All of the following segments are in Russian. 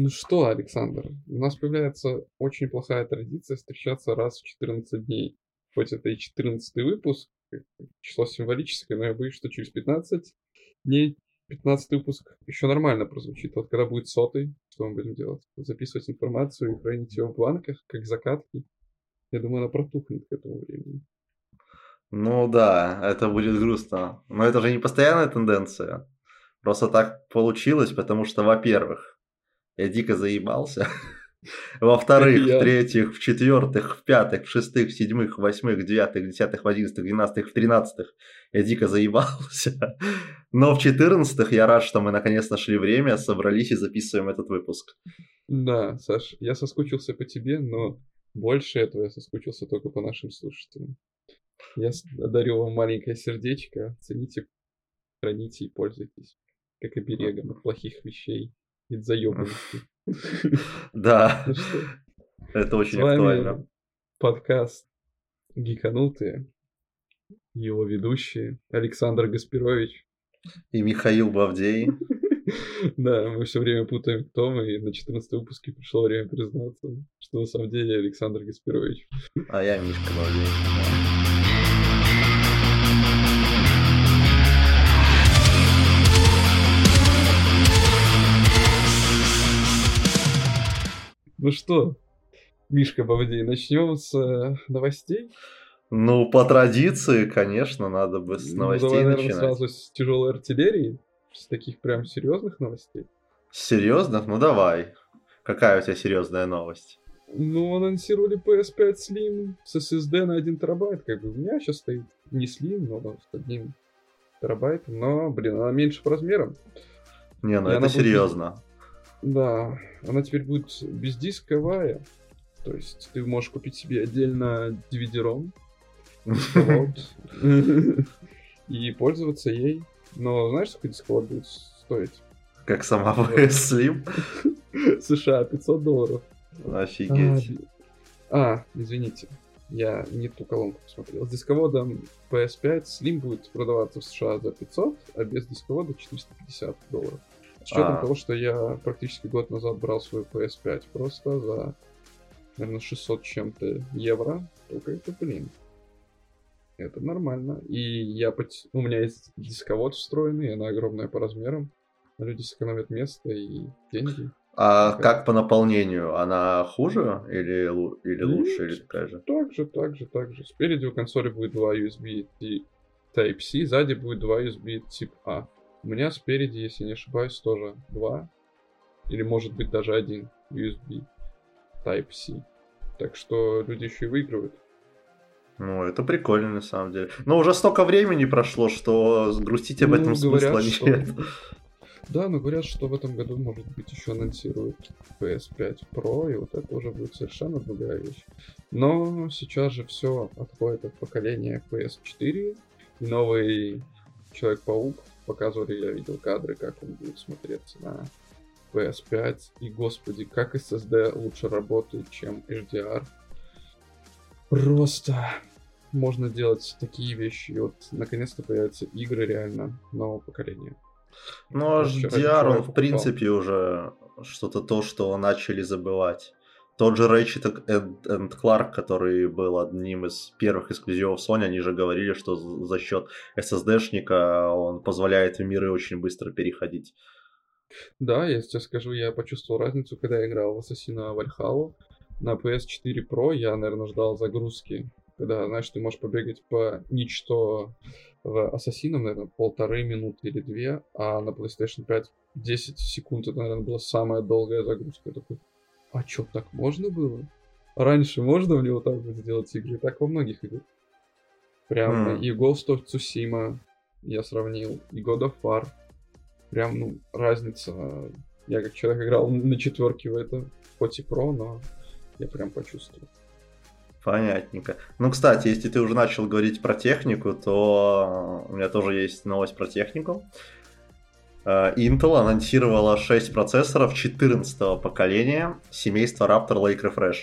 Ну что, Александр, у нас появляется очень плохая традиция встречаться раз в 14 дней. Хоть это и 14 выпуск, число символическое, но я боюсь, что через 15 дней 15 выпуск еще нормально прозвучит. Вот когда будет сотый, что мы будем делать? Записывать информацию и хранить ее в бланках, как закатки. Я думаю, она протухнет к этому времени. Ну да, это будет грустно. Но это же не постоянная тенденция. Просто так получилось, потому что, во-первых, я дико заебался. Во-вторых, в-третьих, в-четвертых, в-пятых, в-шестых, в-седьмых, в-восьмых, в девятых, в десятых, в одиннадцатых, в двенадцатых, в тринадцатых я дико заебался. Но в четырнадцатых я рад, что мы наконец нашли время, собрались и записываем этот выпуск. Да, Саш, я соскучился по тебе, но больше этого я соскучился только по нашим слушателям. Я дарю вам маленькое сердечко, цените, храните и пользуйтесь, как оберегом от плохих вещей из заебанности. Да, ну это очень актуально. Подкаст «Гиканутые», его ведущие Александр Гаспирович и Михаил Бавдей. Да, мы все время путаем, кто мы, и на 14 выпуске пришло время признаться, что на самом деле Александр Гаспирович. А я Мишка Бавдей. Ну что, Мишка Бавдей, начнем с э, новостей? Ну, по традиции, конечно, надо бы с новостей ну, давай, наверное, начинать. сразу с тяжелой артиллерии, с таких прям серьезных новостей. Серьезных? Ну давай. Какая у тебя серьезная новость? Ну, анонсировали PS5 Slim с SSD на 1 терабайт. Как бы у меня сейчас стоит не Slim, но с одним терабайтом. Но, блин, она меньше по размерам. Не, ну И это серьезно. Будет да, она теперь будет бездисковая. То есть ты можешь купить себе отдельно DVD-ROM и пользоваться ей. Но знаешь, сколько дисковод будет стоить? Как сама PS Slim? США, 500 долларов. Офигеть. А, а, извините, я не ту колонку посмотрел. С дисководом PS5 Slim будет продаваться в США за 500, а без дисковода 450 долларов. С учетом а. того, что я практически год назад брал свой PS5 просто за, наверное, 600 чем-то евро, только это, блин, это нормально. И я, у меня есть дисковод встроенный, она огромная по размерам. Люди сэкономят место и деньги. А как по наполнению? Она хуже или, или лучше, или такая же? Так же, так же, так же. Спереди у консоли будет два USB Type-C, сзади будет два USB тип A. У меня спереди, если не ошибаюсь, тоже два. Или может быть даже один USB Type-C. Так что люди еще и выигрывают. Ну, это прикольно на самом деле. Но уже столько времени прошло, что грустить об ну, этом говорят, смысла что... нет. Да, но говорят, что в этом году, может быть, еще анонсируют PS5 Pro, и вот это уже будет совершенно другая вещь. Но сейчас же все отходит от поколения PS4, и новый Человек-паук показывали, я видел кадры, как он будет смотреться на PS5. И, господи, как SSD лучше работает, чем HDR. Просто можно делать такие вещи. И вот, наконец-то появятся игры реально нового поколения. Ну, HDR, он, в принципе, уже что-то то, что начали забывать. Тот же Ratchet and Clark, который был одним из первых эксклюзивов Sony, они же говорили, что за счет SSD-шника он позволяет в миры очень быстро переходить. Да, я сейчас скажу, я почувствовал разницу, когда я играл в Ассасина Valhalla. На PS4 Pro я, наверное, ждал загрузки. Когда, знаешь, ты можешь побегать по ничто в Ассасинам, наверное, полторы минуты или две, а на PlayStation 5 10 секунд, это, наверное, была самая долгая загрузка. Я такой, а чё, так можно было? Раньше можно было вот так вот сделать игры? Так во многих играх. Прям mm. и Ghost of Tsushima я сравнил, и God of War. Прям, ну, разница. Я как человек играл на четверке в это, хоть и про, но я прям почувствовал. Понятненько. Ну, кстати, если ты уже начал говорить про технику, то у меня тоже есть новость про технику. Э, Intel анонсировала 6 процессоров 14 поколения семейства Raptor Lake Refresh.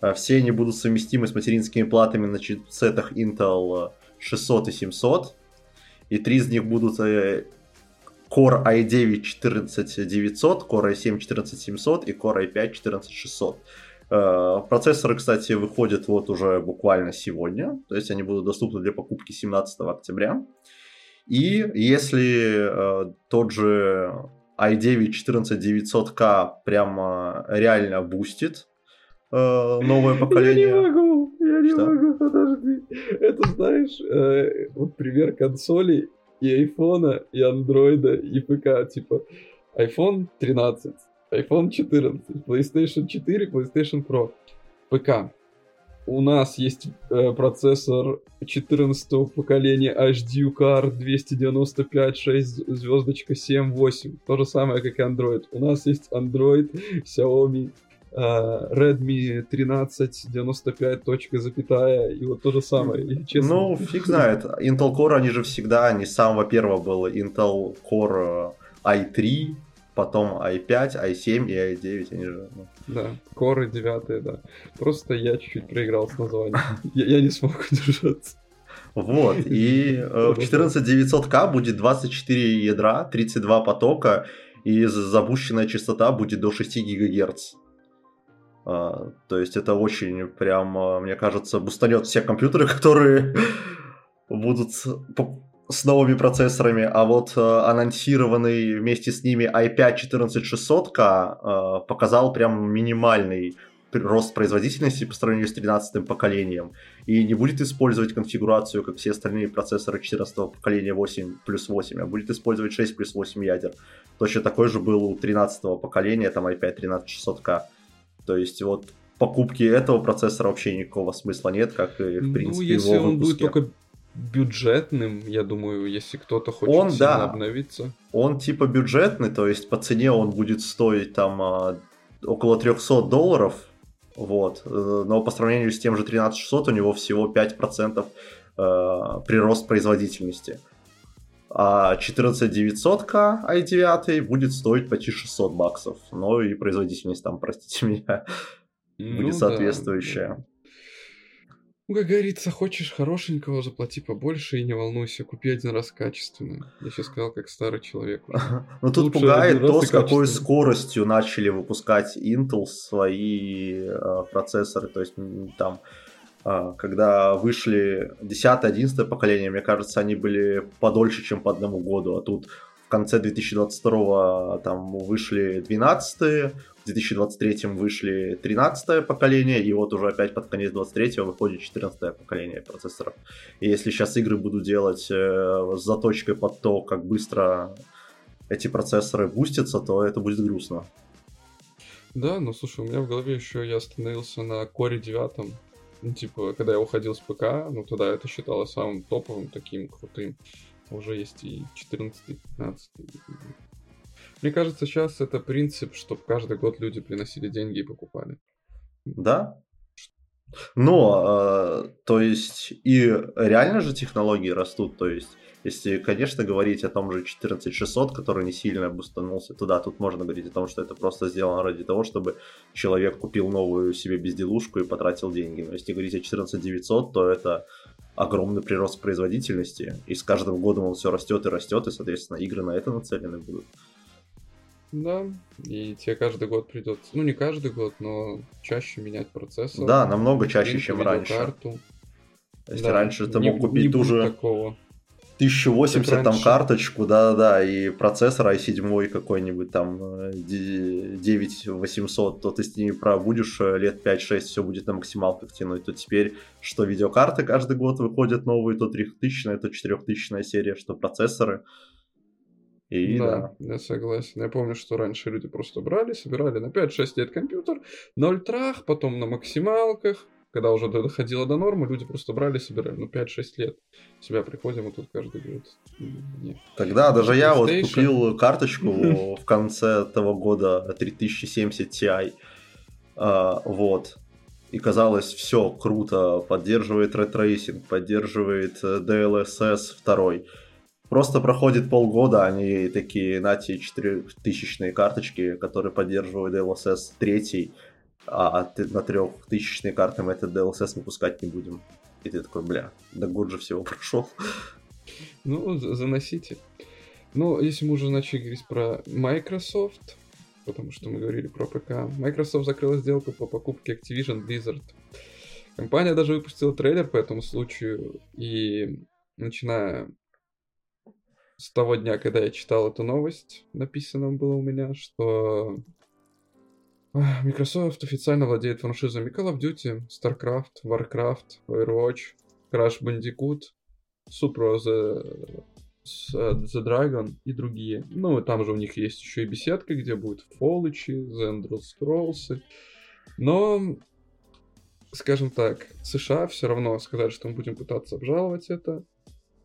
Э, все они будут совместимы с материнскими платами на чипсетах Intel 600 и 700. И три из них будут э, Core i9 14900, Core i7 14700 и Core i5 14600. Процессоры, кстати, выходят вот уже буквально сегодня, то есть они будут доступны для покупки 17 октября. И если э, тот же i9 14900K прямо реально бустит э, новое поколение. Я не могу, я не Что? могу, подожди. Это знаешь, э, вот пример консолей и айфона, и андроида, и ПК. Типа, iPhone 13, iPhone 14, PlayStation 4, PlayStation Pro, ПК. У нас есть э, процессор 14 поколения HD UCAR 295 6 звездочка 7 8. То же самое, как и Android. У нас есть Android, Xiaomi, Uh, Redmi 13 95 точка запятая и вот то же самое и, честно. ну фиг знает Intel Core они же всегда они с самого первого было Intel Core i3 потом i5, i7 и i9, они же... Ну. Да, коры 9, да. Просто я чуть-чуть проиграл с названием. Я, я не смог удержаться. Вот, и э, в 14900К будет 24 ядра, 32 потока, и запущенная частота будет до 6 ГГц. А, то есть это очень прям, э, мне кажется, бустанет все компьютеры, которые будут с новыми процессорами, а вот э, анонсированный вместе с ними i5 14600K э, показал прям минимальный рост производительности по сравнению с 13 поколением и не будет использовать конфигурацию, как все остальные процессоры 14 поколения 8 плюс 8, а будет использовать 6 плюс 8 ядер. Точно такой же был у 13 поколения, там i5 13600K. То есть вот покупки этого процессора вообще никакого смысла нет, как и в ну, принципе ну, если его он будет только бюджетным, я думаю, если кто-то хочет он, да, обновиться. Он типа бюджетный, то есть по цене он будет стоить там а, около 300 долларов, вот, э, но по сравнению с тем же 13600 у него всего 5% э, прирост производительности. А 14900K i9 будет стоить почти 600 баксов, но и производительность там, простите меня, ну, будет соответствующая. Да. Ну, как говорится, хочешь хорошенького, заплати побольше и не волнуйся, купи один раз качественный. Я сейчас сказал, как старый человек. Ну тут пугает то, с какой скоростью начали выпускать Intel свои э, процессоры. То есть там, э, когда вышли 10-11 поколение, мне кажется, они были подольше, чем по одному году. А тут в конце 2022 там вышли 12 в 2023 вышли 13 поколение, и вот уже опять под конец 23 выходит 14 поколение процессоров. И если сейчас игры будут делать э, с заточкой под то, как быстро эти процессоры бустятся, то это будет грустно. Да, ну слушай, у меня в голове еще я остановился на Core 9. Ну, типа, когда я уходил с ПК, ну тогда это считалось самым топовым, таким крутым. Уже есть и 14, и 15. Мне кажется, сейчас это принцип, чтобы каждый год люди приносили деньги и покупали. Да. Но, э, то есть, и реально же технологии растут, то есть, если, конечно, говорить о том же 14600, который не сильно обустанулся, то да, тут можно говорить о том, что это просто сделано ради того, чтобы человек купил новую себе безделушку и потратил деньги. Но если говорить о 14900, то это огромный прирост производительности, и с каждым годом он все растет и растет, и, соответственно, игры на это нацелены будут. Да, и тебе каждый год придется, ну не каждый год, но чаще менять процессор. Да, намного чаще, чем раньше. Карту. Если да, раньше ты мог не, купить не ту же такого. 1080 там карточку, да-да, и процессор i7 какой-нибудь там 9800, э, то ты с ними пробудешь э, лет 5-6, все будет на максималках тянуть. То теперь, что видеокарты каждый год выходят новые, то 3000, то 4000 серия, что процессоры. И, да, да, я согласен. Я помню, что раньше люди просто брали, собирали на 5-6 лет компьютер, 0 трах, потом на максималках. Когда уже доходило до нормы, люди просто брали, собирали. Ну, 5-6 лет. Себя приходим, и тут каждый год. Нет. Тогда даже я вот купил карточку в конце того года 3070 Ti. А, вот. И казалось, все круто, поддерживает ray tracing, поддерживает э, DLSS 2 Просто проходит полгода, они такие, на те 4000 карточки, которые поддерживают DLSS 3, а на 3000 карты мы этот DLSS выпускать не будем. И ты такой, бля, да год же всего прошел. Ну, заносите. Ну, если мы уже начали говорить про Microsoft, потому что мы говорили про ПК, Microsoft закрыла сделку по покупке Activision Blizzard. Компания даже выпустила трейлер по этому случаю, и начиная с того дня, когда я читал эту новость, написано было у меня, что Microsoft официально владеет франшизами Call of Duty, StarCraft, Warcraft, Overwatch, Crash Bandicoot, Super The, The Dragon и другие. Ну, там же у них есть еще и беседка, где будет Фолычи, The Elder Scrolls. Но, скажем так, США все равно сказали, что мы будем пытаться обжаловать это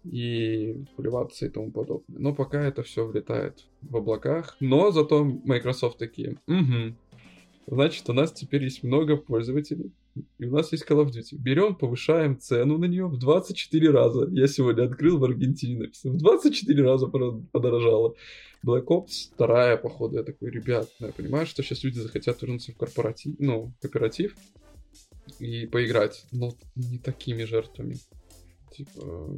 и плеваться и тому подобное. Но пока это все влетает в облаках. Но зато Microsoft такие, угу, значит, у нас теперь есть много пользователей, и у нас есть Call of Duty. Берем, повышаем цену на нее в 24 раза. Я сегодня открыл в Аргентине написано. В 24 раза подорожало. Black Ops вторая, походу. Я такой, ребят, я понимаю, что сейчас люди захотят вернуться в корпоратив, ну, кооператив и поиграть, но не такими жертвами. Типа,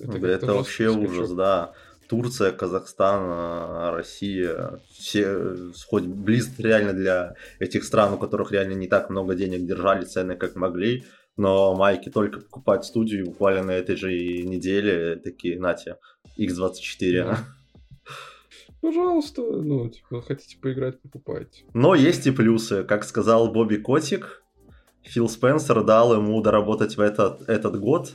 это, это вообще скачок. ужас, да. Турция, Казахстан, Россия, все, хоть близ реально для этих стран, у которых реально не так много денег держали цены, как могли, но майки только покупать студию буквально на этой же неделе, такие, нате, X24. Да. Пожалуйста, ну, типа, хотите поиграть, покупайте. Но есть и плюсы. Как сказал Бобби Котик, Фил Спенсер дал ему доработать в этот, этот год,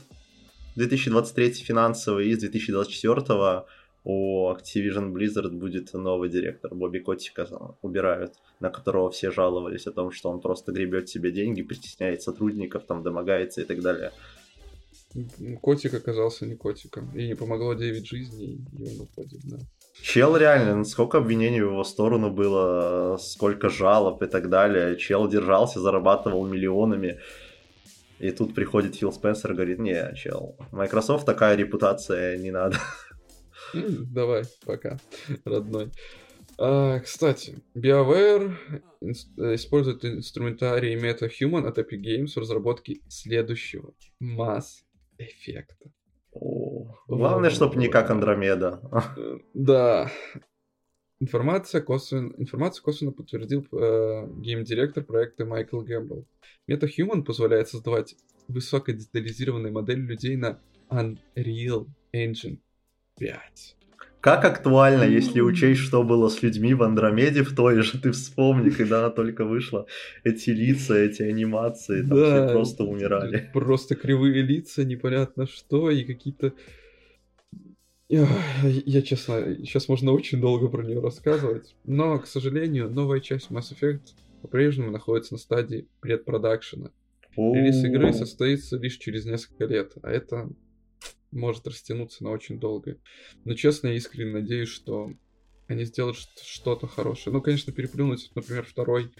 2023 финансовый, и с 2024 у Activision Blizzard будет новый директор. Бобби Котика убирают, на которого все жаловались о том, что он просто гребет себе деньги, притесняет сотрудников, там домогается и так далее. Котик оказался не котиком. И не помогло 9 жизней, и он уходит, да. Чел реально, сколько обвинений в его сторону было, сколько жалоб и так далее. Чел держался, зарабатывал миллионами. И тут приходит Фил Спенсер и говорит, не, чел, Microsoft такая репутация, не надо. Давай, пока, родной. А, кстати, BioWare использует инструментарий MetaHuman от Epic Games в разработке следующего Mass эффекта. Главное, чтобы не как Андромеда. Э, да. Информация косвенно, информацию косвенно подтвердил э, гейм-директор проекта Майкл Гэмбл. MetaHuman позволяет создавать высокодетализированные модели людей на Unreal Engine 5. Как актуально, если учесть, что было с людьми в Андромеде в той же, ты вспомни, когда она только вышла, эти лица, эти анимации, там да, все просто умирали. Просто кривые лица, непонятно что, и какие-то... Я, я, честно, сейчас можно очень долго про нее рассказывать, но, к сожалению, новая часть Mass Effect по-прежнему находится на стадии предпродакшена. Релиз игры состоится лишь через несколько лет, а это может растянуться на очень долго. Но честно, я искренне надеюсь, что они сделают что-то хорошее. Ну, конечно, переплюнуть, например, второй,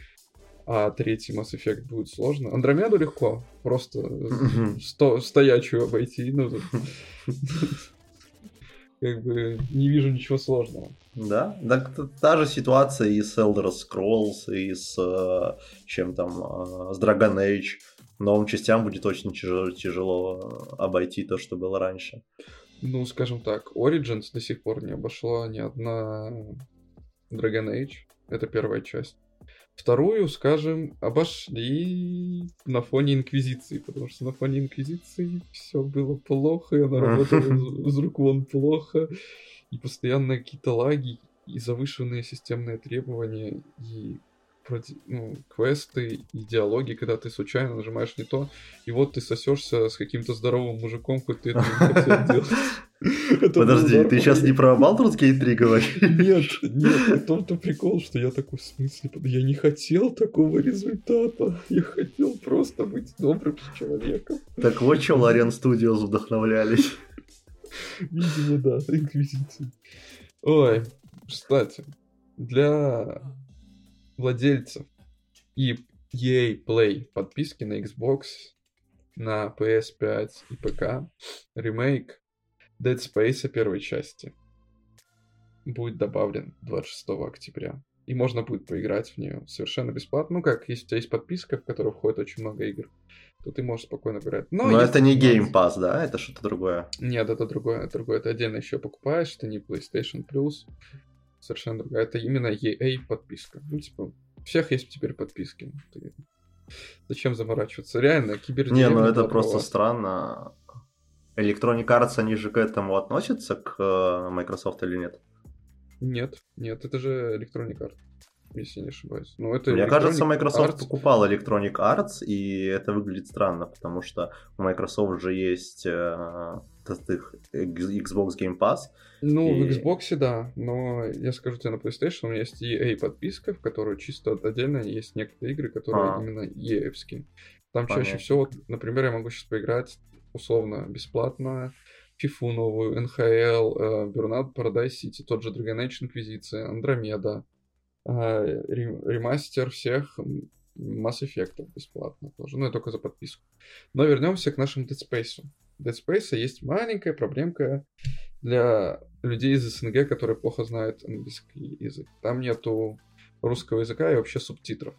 а третий Mass Effect будет сложно. Андромеду легко, просто сто, стоячую обойти. Ну, как бы не вижу ничего сложного. Да, так та же ситуация и с Elder Scrolls, и с э, чем там, э, с Dragon Age новым частям будет очень тяжело, тяжело обойти то, что было раньше. Ну, скажем так, Origins до сих пор не обошла ни одна Dragon Age. Это первая часть. Вторую, скажем, обошли на фоне Инквизиции, потому что на фоне Инквизиции все было плохо, и она работала из рук вон плохо, и постоянно какие-то лаги, и завышенные системные требования, и ну, квесты и диалоги, когда ты случайно нажимаешь не то, и вот ты сосешься с каким-то здоровым мужиком, хоть ты этого не хотел делать. Подожди, ты сейчас не про Baldur's Gate 3 говоришь? Нет, нет, в том-то прикол, что я такой, в смысле, я не хотел такого результата, я хотел просто быть добрым человеком. Так вот, чем Larian Studios вдохновлялись. Видимо, да, инквизиция. Ой, кстати, для владельцев и EA Play подписки на Xbox, на PS5 и ПК ремейк Dead Space первой части будет добавлен 26 октября. и можно будет поиграть в нее совершенно бесплатно. Ну как, если у тебя есть подписка, в которую входит очень много игр, то ты можешь спокойно играть. Но, Но это не Game Pass, да? Это что-то другое? Нет, это другое, это другое. Это отдельно еще покупаешь, это не PlayStation Plus. Совершенно другое. Это именно EA подписка. Ну, типа, у всех есть теперь подписки. Ты... Зачем заморачиваться? Реально, кибердеревня... Не, ну это просто странно. Electronic Arts, они же к этому относятся, к э, Microsoft или нет? Нет, нет, это же Electronic Arts, если не ошибаюсь. Ну, это Мне кажется, Microsoft Arts... покупал Electronic Arts, и это выглядит странно, потому что у Microsoft же есть э, Xbox Game Pass. Ну, и... в Xbox, да, но я скажу тебе, на PlayStation у меня есть EA подписка, в которой чисто отдельно есть некоторые игры, которые а. именно EA. -евские. Там Понятно. чаще всего, например, я могу сейчас поиграть условно бесплатно FIFA новую, NHL, Burnout Paradise City, тот же Dragon Age Inquisition, Андромеда, э, ремастер всех Mass Effect бесплатно тоже, ну и только за подписку. Но вернемся к нашему Dead Space. Dead Space есть маленькая проблемка для людей из СНГ, которые плохо знают английский язык. Там нету русского языка и вообще субтитров.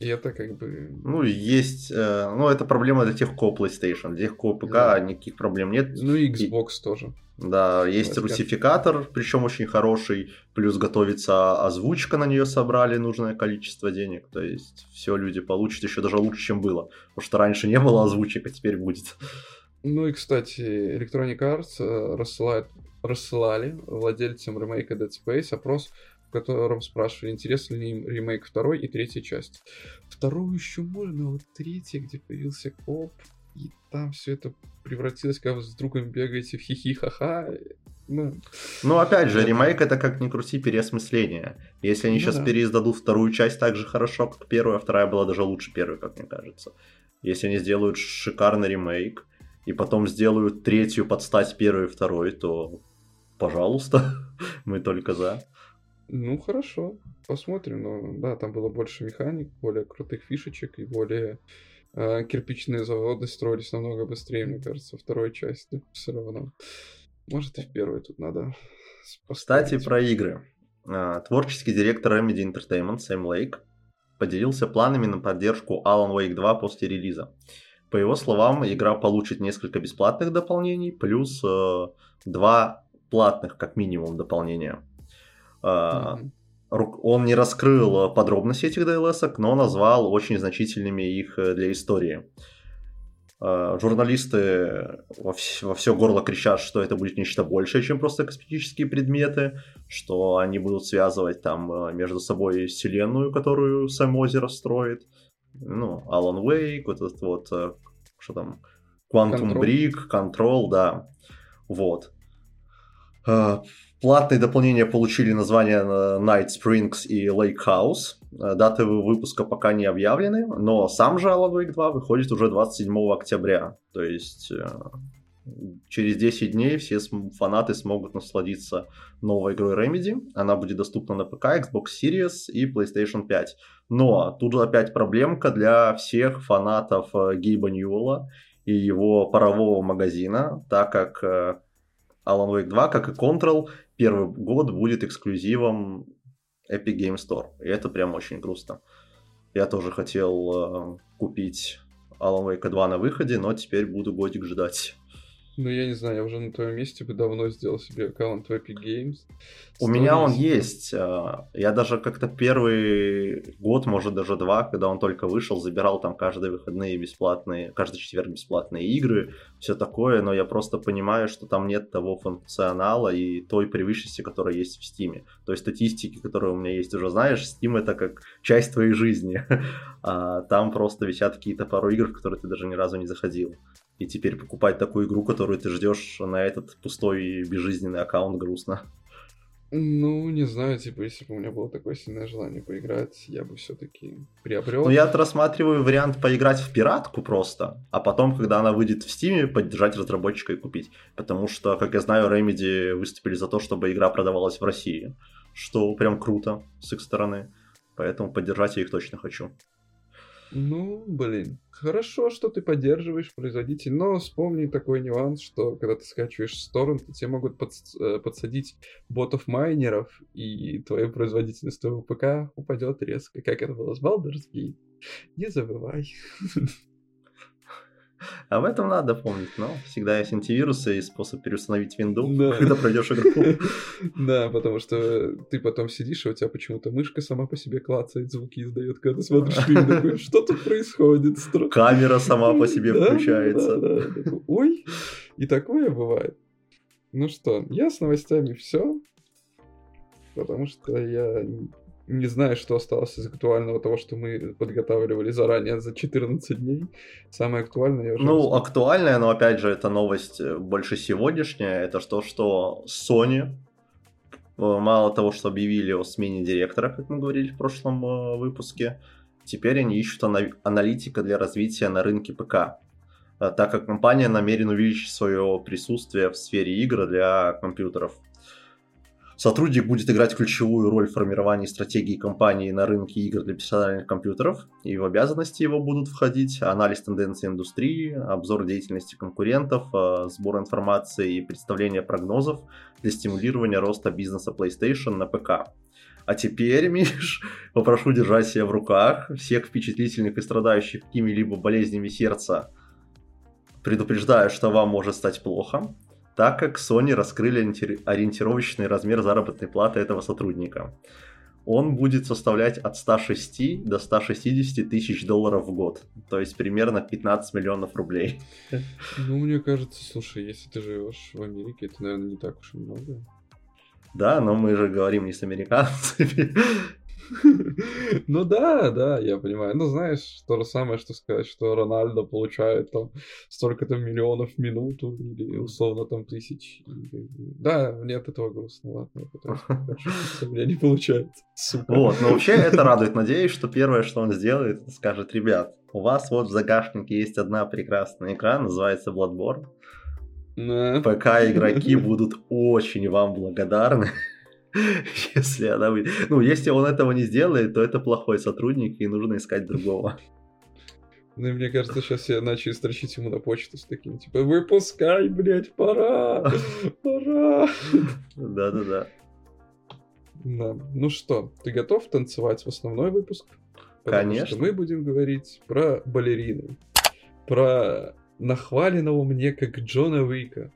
И это как бы... Ну, есть... Э, ну, это проблема для тех, кого PlayStation. Для тех, кого ПК, да. никаких проблем нет. Ну, и Xbox и... тоже. Да, есть русификатор, причем очень хороший, плюс готовится озвучка на нее собрали нужное количество денег, то есть все люди получат еще даже лучше, чем было, потому что раньше не было озвучек, а теперь будет. Ну и, кстати, Electronic Arts э, рассылает, рассылали владельцам ремейка Dead Space опрос, котором спрашивали, интересен ли им ремейк второй и третьей части. Вторую еще можно, вот третья, где появился коп, и там все это превратилось, как вы с другом бегаете в хихи-ха-ха. Ну, ну, опять же, ремейк это как ни крути переосмысление. Если они ну, сейчас да. переиздадут вторую часть так же хорошо, как первую, а вторая была даже лучше первой, как мне кажется. Если они сделают шикарный ремейк, и потом сделают третью под стать первой и второй, то пожалуйста, мы только за. Ну, хорошо, посмотрим. Но да, там было больше механик, более крутых фишечек и более э, кирпичные заводы строились намного быстрее, мне кажется, второй части все равно. Может, и в первой тут надо Кстати, про игры. А, творческий директор Remedy Entertainment Сэм Лейк поделился планами на поддержку Alan Wake 2 после релиза. По его словам, игра получит несколько бесплатных дополнений, плюс э, два платных, как минимум, дополнения. Mm-hmm. Он не раскрыл подробности этих DLS, но назвал очень значительными их э, для истории. А, журналисты во все, во все горло кричат, что это будет нечто большее, чем просто косметические предметы, что они будут связывать там э, между собой вселенную, которую сам озеро строит. Ну, Alan Wake, вот этот вот, что там, Quantum Control. Brick, Control, да. Вот. Платные дополнения получили название э, Night Springs и Lake House. Э, даты выпуска пока не объявлены, но сам же Alan Wake 2 выходит уже 27 октября. То есть э, через 10 дней все фанаты смогут насладиться новой игрой Remedy. Она будет доступна на ПК, Xbox Series и PlayStation 5. Но тут опять проблемка для всех фанатов Гейба Ньюэлла и его парового магазина, так как Alan Wake 2, как и Control, первый год будет эксклюзивом Epic Game Store. И это прям очень грустно. Я тоже хотел э, купить Alan Wake 2 на выходе, но теперь буду годик ждать. Ну, я не знаю, я уже на твоем месте бы давно сделал себе аккаунт в Epic Games. У меня он есть. А, я даже как-то первый год, может даже два, когда он только вышел, забирал там каждые выходные бесплатные, каждый четверг бесплатные игры, все такое, но я просто понимаю, что там нет того функционала и той привычности, которая есть в Steam. То есть статистики, которые у меня есть, уже знаешь, Steam это как часть твоей жизни. А там просто висят какие-то пару игр, в которые ты даже ни разу не заходил. И теперь покупать такую игру, которую ты ждешь на этот пустой и безжизненный аккаунт, грустно. Ну, не знаю, типа, если бы у меня было такое сильное желание поиграть, я бы все-таки приобрел. Ну, я рассматриваю вариант поиграть в пиратку просто, а потом, когда она выйдет в Стиме, поддержать разработчика и купить. Потому что, как я знаю, Remedy выступили за то, чтобы игра продавалась в России, что прям круто с их стороны. Поэтому поддержать я их точно хочу. Ну, блин, хорошо, что ты поддерживаешь производитель, но вспомни такой нюанс, что когда ты скачиваешь с торрента, тебе могут подс- э, подсадить ботов-майнеров, и твоя производительность твоего ПК упадет резко, как это было с Baldur's Gate. Не забывай. Об этом надо помнить, но всегда есть антивирусы и способ переустановить винду, Да. когда пройдешь игру. Да, потому что ты потом сидишь, и у тебя почему-то мышка сама по себе клацает, звуки издает, когда ты смотришь фильм, такой, что тут происходит? Камера сама по себе включается. Ой, и такое бывает. Ну что, я с новостями все, потому что я не знаю, что осталось из актуального того, что мы подготавливали заранее за 14 дней. Самое актуальное я уже... Ну, рассказал. актуальная, но опять же, это новость э, больше сегодняшняя. Это то, что Sony, э, мало того, что объявили о смене директора, как мы говорили в прошлом э, выпуске, теперь они ищут ана- аналитика для развития на рынке ПК. Так как компания намерена увеличить свое присутствие в сфере игр для компьютеров. Сотрудник будет играть ключевую роль в формировании стратегии компании на рынке игр для персональных компьютеров, и в обязанности его будут входить анализ тенденций индустрии, обзор деятельности конкурентов, э, сбор информации и представление прогнозов для стимулирования роста бизнеса PlayStation на ПК. А теперь, Миш, попрошу держать себя в руках всех впечатлительных и страдающих какими-либо болезнями сердца. Предупреждаю, что вам может стать плохо, так как Sony раскрыли ориенти- ориентировочный размер заработной платы этого сотрудника. Он будет составлять от 106 до 160 тысяч долларов в год, то есть примерно 15 миллионов рублей. Ну, мне кажется, слушай, если ты живешь в Америке, это, наверное, не так уж и много. Да, но мы же говорим не с американцами. Ну да, да, я понимаю. Ну, знаешь, то же самое, что сказать, что Рональдо получает там столько-то миллионов в минуту или условно там тысяч. Да, мне от этого грустно, ладно, пытаюсь подшутить, у меня не получается. Вот, но вообще это радует. Надеюсь, что первое, что он сделает, скажет, ребят, у вас вот в загашнике есть одна прекрасная игра, называется Bloodborne. ПК игроки будут очень вам благодарны, если она выйдет. Ну, если он этого не сделает, то это плохой сотрудник, и нужно искать другого. Ну, и мне кажется, сейчас я начали строчить ему на почту с таким, типа, выпускай, блядь, пора, пора. Да-да-да. Да. Ну что, ты готов танцевать в основной выпуск? Потому Конечно. что мы будем говорить про балерину. Про нахваленного мне как Джона Уика,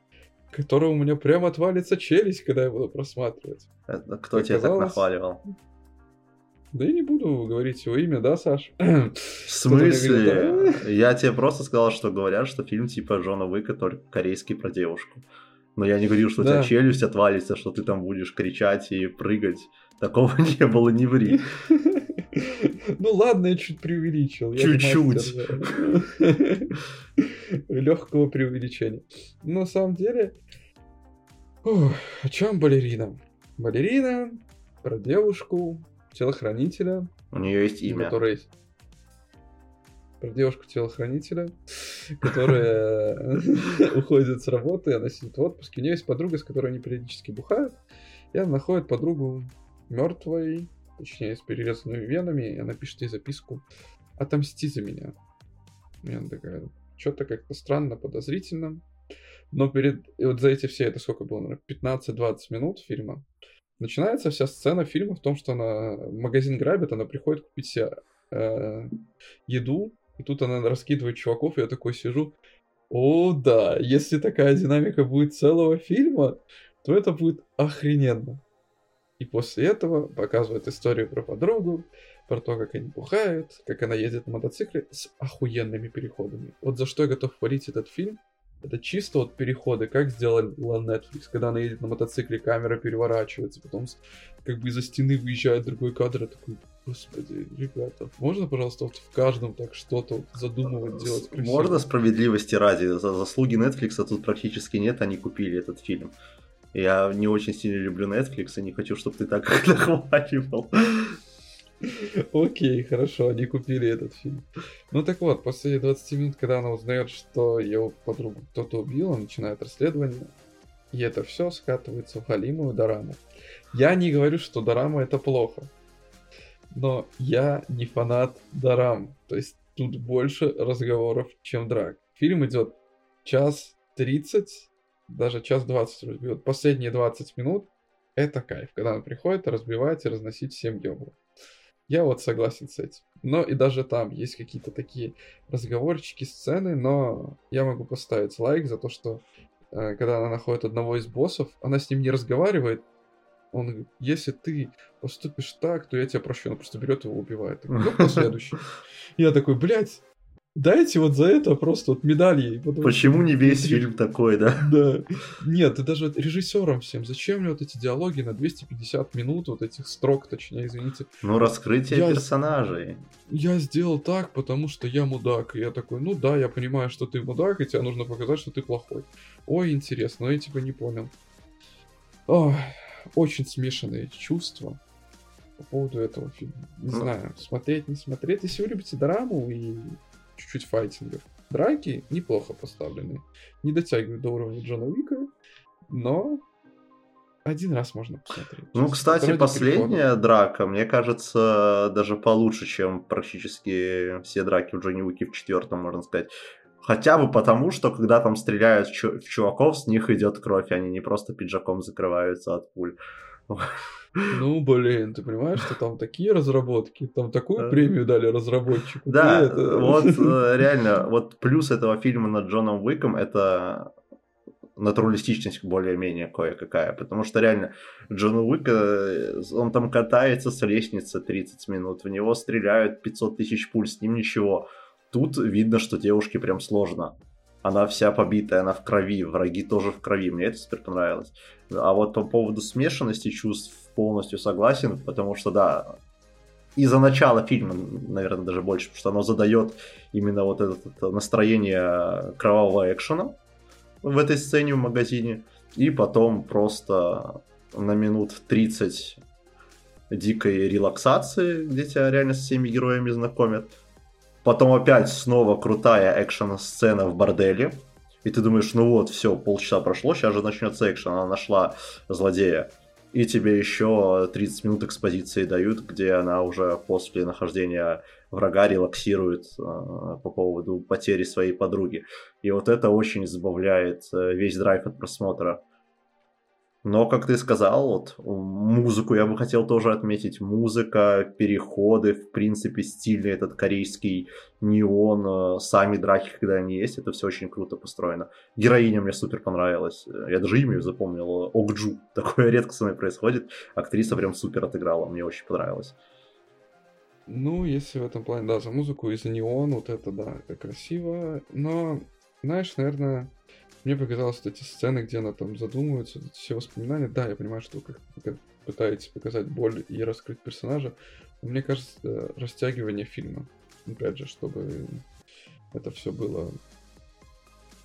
которого у меня прям отвалится челюсть, когда я буду просматривать. Это кто тебя так Оказалось- нахваливал? Да я не буду говорить его имя, да, Саш? В смысле? говорит, Я тебе просто сказал, что говорят, что фильм типа Джона Уика, только корейский про девушку. Но я не говорил, что у Да. тебя челюсть отвалится, что ты там будешь кричать и прыгать. Такого не было, не ври. Ну ладно, я чуть преувеличил. Чуть-чуть. Легкого преувеличения. Но на самом деле... ух, о чем балерина? Балерина про девушку, телохранителя, У нее есть имя. которой про девушку-телохранителя, которая уходит с работы, она сидит в отпуске. У нее есть подруга, с которой они периодически бухают, и она находит подругу мертвой, точнее, с перерезанными венами, и она пишет ей записку «Отомсти за меня». И она такая, что-то как-то странно, подозрительно. Но перед... И вот за эти все, это сколько было, наверное, 15-20 минут фильма, начинается вся сцена фильма в том, что она магазин грабит, она приходит купить себе э, еду, и тут она раскидывает чуваков, и я такой сижу, о да, если такая динамика будет целого фильма, то это будет охрененно. И после этого показывают историю про подругу, про то, как они бухают, как она ездит на мотоцикле с охуенными переходами. Вот за что я готов хвалить этот фильм, это чисто вот переходы, как сделала Netflix, когда она едет на мотоцикле, камера переворачивается, потом как бы из-за стены выезжает другой кадр, я такой, господи, ребята, можно, пожалуйста, вот в каждом так что-то задумывать, делать красиво? Можно справедливости ради, за заслуги Netflix тут практически нет, они купили этот фильм. Я не очень сильно люблю Netflix и не хочу, чтобы ты так их нахваливал. Окей, хорошо, они купили этот фильм. Ну так вот, после 20 минут, когда она узнает, что его подругу кто-то убил, он начинает расследование, и это все скатывается в галимую дораму. Я не говорю, что дорама это плохо, но я не фанат дорам. То есть тут больше разговоров, чем драк. Фильм идет час тридцать, даже час двадцать разбьет. Последние 20 минут это кайф, когда он приходит, разбивать и разносить всем ёбу. Я вот согласен с этим. Но и даже там есть какие-то такие разговорчики, сцены, но я могу поставить лайк за то, что э, когда она находит одного из боссов, она с ним не разговаривает, он говорит, если ты поступишь так, то я тебя прощу. Он просто берет его убивает. Ну, следующий? Я такой, блядь, дайте вот за это просто вот медали. Почему не весь фильм такой, да? Да. Нет, и даже вот режиссерам всем, зачем мне вот эти диалоги на 250 минут, вот этих строк, точнее, извините. Ну, раскрытие я, персонажей. Я сделал так, потому что я мудак. И я такой, ну да, я понимаю, что ты мудак, и тебе нужно показать, что ты плохой. Ой, интересно, но я типа не понял. Ой, очень смешанные чувства по поводу этого фильма. Не ну. знаю, смотреть, не смотреть. Если вы любите драму и чуть-чуть файтингов, драки неплохо поставлены. Не дотягивают до уровня Джона Уика, но один раз можно посмотреть. Ну, кстати, последняя перехода. драка, мне кажется, даже получше, чем практически все драки в Джонни Уике в четвертом, можно сказать. Хотя бы потому, что когда там стреляют в чуваков, с них идет кровь, они не просто пиджаком закрываются от пуль. Ну, блин, ты понимаешь, что там такие разработки, там такую премию дали разработчику. Да, вот э, реально, вот плюс этого фильма над Джоном Уиком это натуралистичность более-менее кое-какая, потому что реально Джон Уик, э, он там катается с лестницы 30 минут, в него стреляют 500 тысяч пуль, с ним ничего. Тут видно, что девушке прям сложно. Она вся побитая, она в крови, враги тоже в крови. Мне это супер понравилось. А вот по поводу смешанности чувств полностью согласен, потому что, да, из-за начала фильма, наверное, даже больше, потому что оно задает именно вот это, это настроение кровавого экшена в этой сцене в магазине. И потом просто на минут 30 дикой релаксации, где тебя реально с всеми героями знакомят. Потом опять снова крутая экшн-сцена в борделе. И ты думаешь, ну вот, все, полчаса прошло, сейчас же начнется экшен. Она нашла злодея. И тебе еще 30 минут экспозиции дают, где она уже после нахождения врага релаксирует э, по поводу потери своей подруги. И вот это очень забавляет э, весь драйв от просмотра. Но, как ты сказал, вот музыку я бы хотел тоже отметить. Музыка, переходы, в принципе, стильный этот корейский неон, э, сами драки, когда они есть, это все очень круто построено. Героиня мне супер понравилась. Я даже имя запомнил. Окджу. Такое редко со мной происходит. Актриса прям супер отыграла. Мне очень понравилось. Ну, если в этом плане, да, за музыку и за неон, вот это, да, это красиво. Но, знаешь, наверное, мне показалось, вот эти сцены, где она там задумывается, все воспоминания, да, я понимаю, что вы как, пытаетесь показать боль и раскрыть персонажа, но мне кажется, растягивание фильма, опять же, чтобы это все было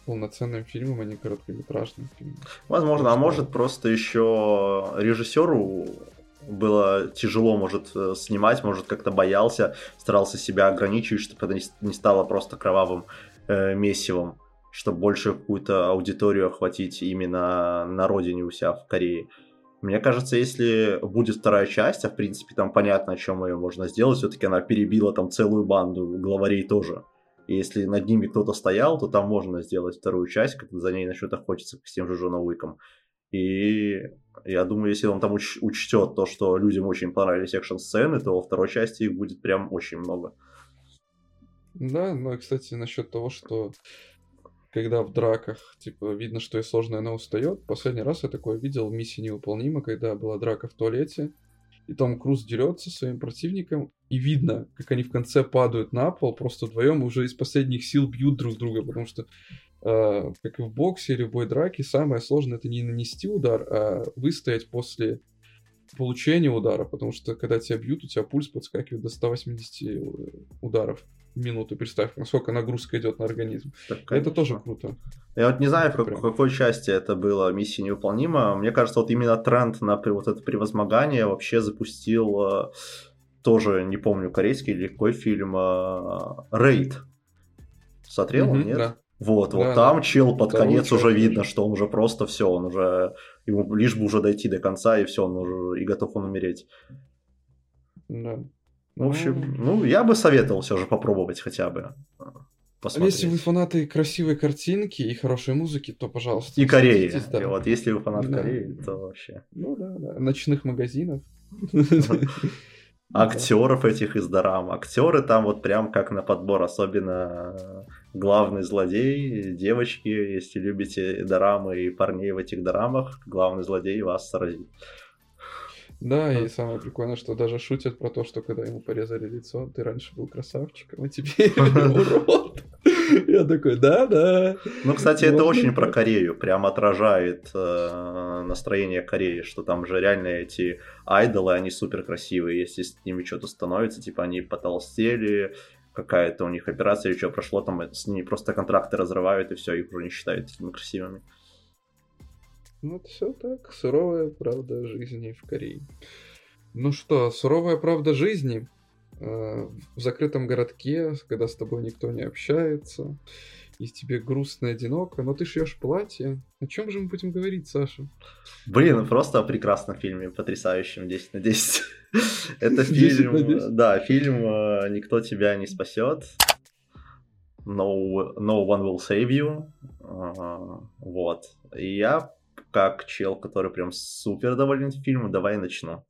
полноценным фильмом, а не короткометражным фильмом. Возможно, а может просто еще режиссеру было тяжело, может, э, снимать, может, как-то боялся, старался себя ограничивать, чтобы это не стало просто кровавым э, месивом чтобы больше какую-то аудиторию охватить именно на родине у себя в Корее. Мне кажется, если будет вторая часть, а в принципе там понятно, о чем ее можно сделать, все-таки она перебила там целую банду главарей тоже. И если над ними кто-то стоял, то там можно сделать вторую часть, когда за ней начнет охотиться с тем же Джоном Уиком. И я думаю, если он там уч- учтет то, что людям очень понравились экшн-сцены, то во второй части их будет прям очень много. Да, ну и, кстати, насчет того, что когда в драках, типа, видно, что и сложно она устает. Последний раз я такое видел в миссии невыполнима, когда была драка в туалете, и там Круз дерется со своим противником, и видно, как они в конце падают на пол, просто вдвоем уже из последних сил бьют друг друга, потому что, э, как и в боксе или в бой драки, самое сложное это не нанести удар, а выстоять после получения удара, потому что когда тебя бьют, у тебя пульс подскакивает до 180 ударов минуту. Представь, насколько нагрузка идет на организм. Так, это тоже круто. Я вот не знаю, в как, какой части это было миссия невыполнима. Мне кажется, вот именно тренд на вот это превозмогание вообще запустил э, тоже, не помню, корейский или какой фильм, Рейд. Смотрел угу, нет? Да. Вот, да, вот там да. чел под да, конец уже видно, что он уже просто все, он уже, ему лишь бы уже дойти до конца, и все, он уже и готов он умереть. Да. В общем, ну, я бы советовал все же попробовать хотя бы. А, посмотреть. Если вы фанаты красивой картинки и хорошей музыки, то, пожалуйста. И Кореи. Да. И вот если вы фанат да. Кореи, то вообще. Ну да, да. Ночных магазинов. Актеров этих из дорам. Актеры там вот прям как на подбор, особенно главный злодей, девочки, если любите дорамы и парней в этих дорамах, главный злодей вас сразит. Да, и самое прикольное, что даже шутят про то, что когда ему порезали лицо, ты раньше был красавчиком, а теперь урод. Я такой, да-да. Ну, кстати, это очень про Корею, прям отражает э, настроение Кореи, что там же реально эти айдолы, они супер красивые, если с ними что-то становится, типа они потолстели, какая-то у них операция или что прошло, там с ними просто контракты разрывают и все, их уже не считают такими красивыми. Вот все так. Суровая правда жизни в Корее. Ну что, суровая правда жизни э, в закрытом городке, когда с тобой никто не общается, и тебе грустно и одиноко, но ты шьешь платье. О чем же мы будем говорить, Саша? Блин, ну просто о прекрасном фильме, потрясающем 10 на 10. Это фильм, да, фильм э, «Никто тебя не спасет». No, no one will save you. Uh, вот. И я как чел, который прям супер доволен фильмом, давай начну.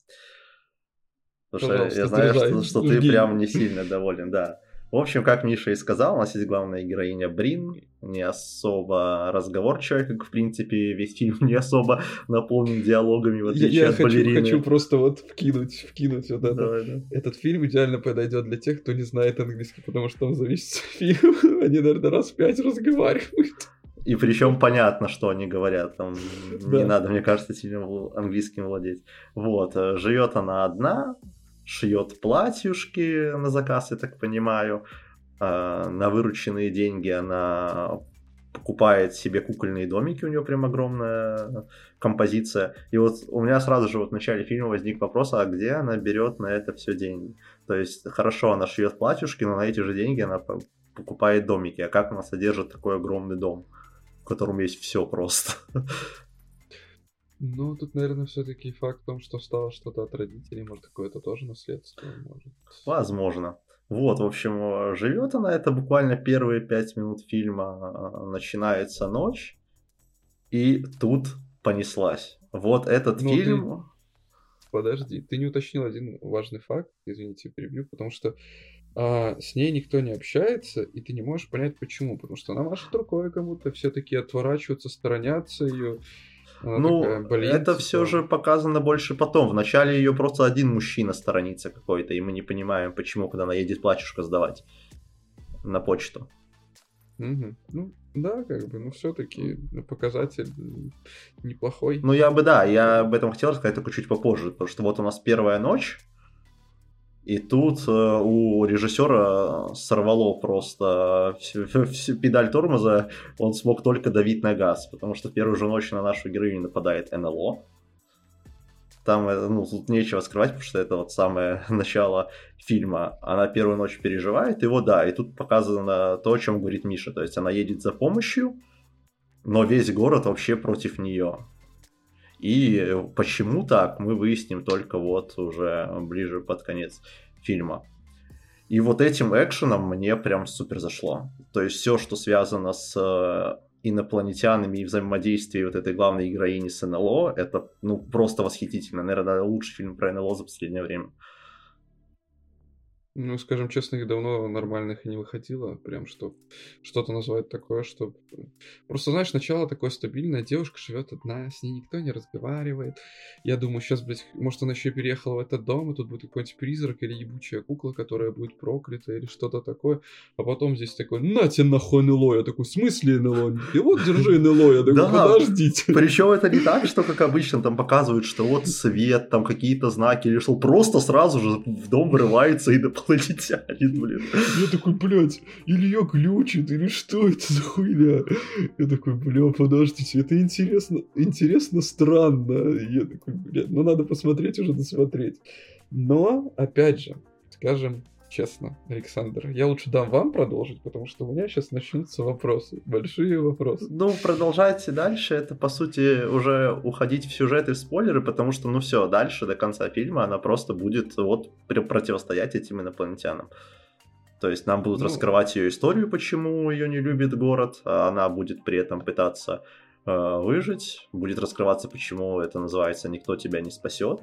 Потому что я знаю, что, что ты прям не сильно доволен, да. В общем, как Миша и сказал, у нас есть главная героиня Брин, не особо разговорчивая, как, в принципе, весь фильм не особо наполнен диалогами, в отличие я, я от хочу, балерины. хочу просто вот вкинуть, вкинуть вот это. Давай, да. Этот фильм идеально подойдет для тех, кто не знает английский, потому что там зависит фильм, они, наверное, раз в пять разговаривают. И причем понятно, что они говорят. Там да. не надо, мне кажется, сильно английским владеть. Вот. Э, живет она одна, шьет платьюшки на заказ, я так понимаю. Э, на вырученные деньги она покупает себе кукольные домики, у нее прям огромная композиция. И вот у меня сразу же вот в начале фильма возник вопрос, а где она берет на это все деньги? То есть, хорошо, она шьет платьюшки, но на эти же деньги она покупает домики. А как она содержит такой огромный дом? В котором есть все просто. Ну, тут, наверное, все-таки факт в том, что стало что-то от родителей, может, какое-то тоже наследство, может. Возможно. Вот, в общем, живет она, это буквально первые пять минут фильма, начинается ночь, и тут понеслась. Вот этот ну, фильм... Ты... Подожди, ты не уточнил один важный факт, извините, перебью, потому что а с ней никто не общается, и ты не можешь понять почему. Потому что она машет рукой кому-то, все таки отворачиваются, сторонятся ее. ну, такая, это все же показано больше потом. Вначале ее просто один мужчина сторонится какой-то, и мы не понимаем, почему, когда она едет платьюшко сдавать на почту. Угу. Ну, да, как бы, ну все-таки показатель неплохой. Ну, я бы, да, я об этом хотел сказать только чуть попозже, потому что вот у нас первая ночь, и тут э, у режиссера сорвало просто педаль тормоза, он смог только давить на газ, потому что в первую же ночь на нашу героиню нападает НЛО. Там, э, ну, тут нечего скрывать, потому что это вот самое начало фильма. Она первую ночь переживает, и вот да, и тут показано то, о чем говорит Миша. То есть она едет за помощью, но весь город вообще против нее. И почему так, мы выясним только вот уже ближе под конец фильма. И вот этим экшеном мне прям супер зашло. То есть все, что связано с э, инопланетянами и взаимодействие вот этой главной героини с НЛО, это ну просто восхитительно. Наверное, лучший фильм про НЛО за последнее время. Ну, скажем честно, их давно нормальных и не выходило. Прям что что-то назвать такое, что... Просто, знаешь, сначала такое стабильное, девушка живет одна, с ней никто не разговаривает. Я думаю, сейчас, блядь, может, она еще переехала в этот дом, и тут будет какой-нибудь призрак или ебучая кукла, которая будет проклята, или что-то такое. А потом здесь такой, на тебе нахуй НЛО. Я такой, в смысле НЛО? И вот, держи НЛО. Я такой, подождите. Причем это не так, что, как обычно, там показывают, что вот свет, там какие-то знаки, или что просто сразу же в дом вырывается и инопланетянин, блин. Я такой, блядь, ее глючит, или что это за хуйня? Я такой, бля, подождите, это интересно, интересно странно. Я такой, блядь, ну надо посмотреть уже досмотреть. Но, опять же, скажем честно, Александр. Я лучше дам вам продолжить, потому что у меня сейчас начнутся вопросы, большие вопросы. Ну, продолжайте дальше. Это, по сути, уже уходить в сюжет и в спойлеры, потому что, ну все, дальше, до конца фильма, она просто будет вот противостоять этим инопланетянам. То есть нам будут ну... раскрывать ее историю, почему ее не любит город, а она будет при этом пытаться э, выжить, будет раскрываться, почему это называется «Никто тебя не спасет»,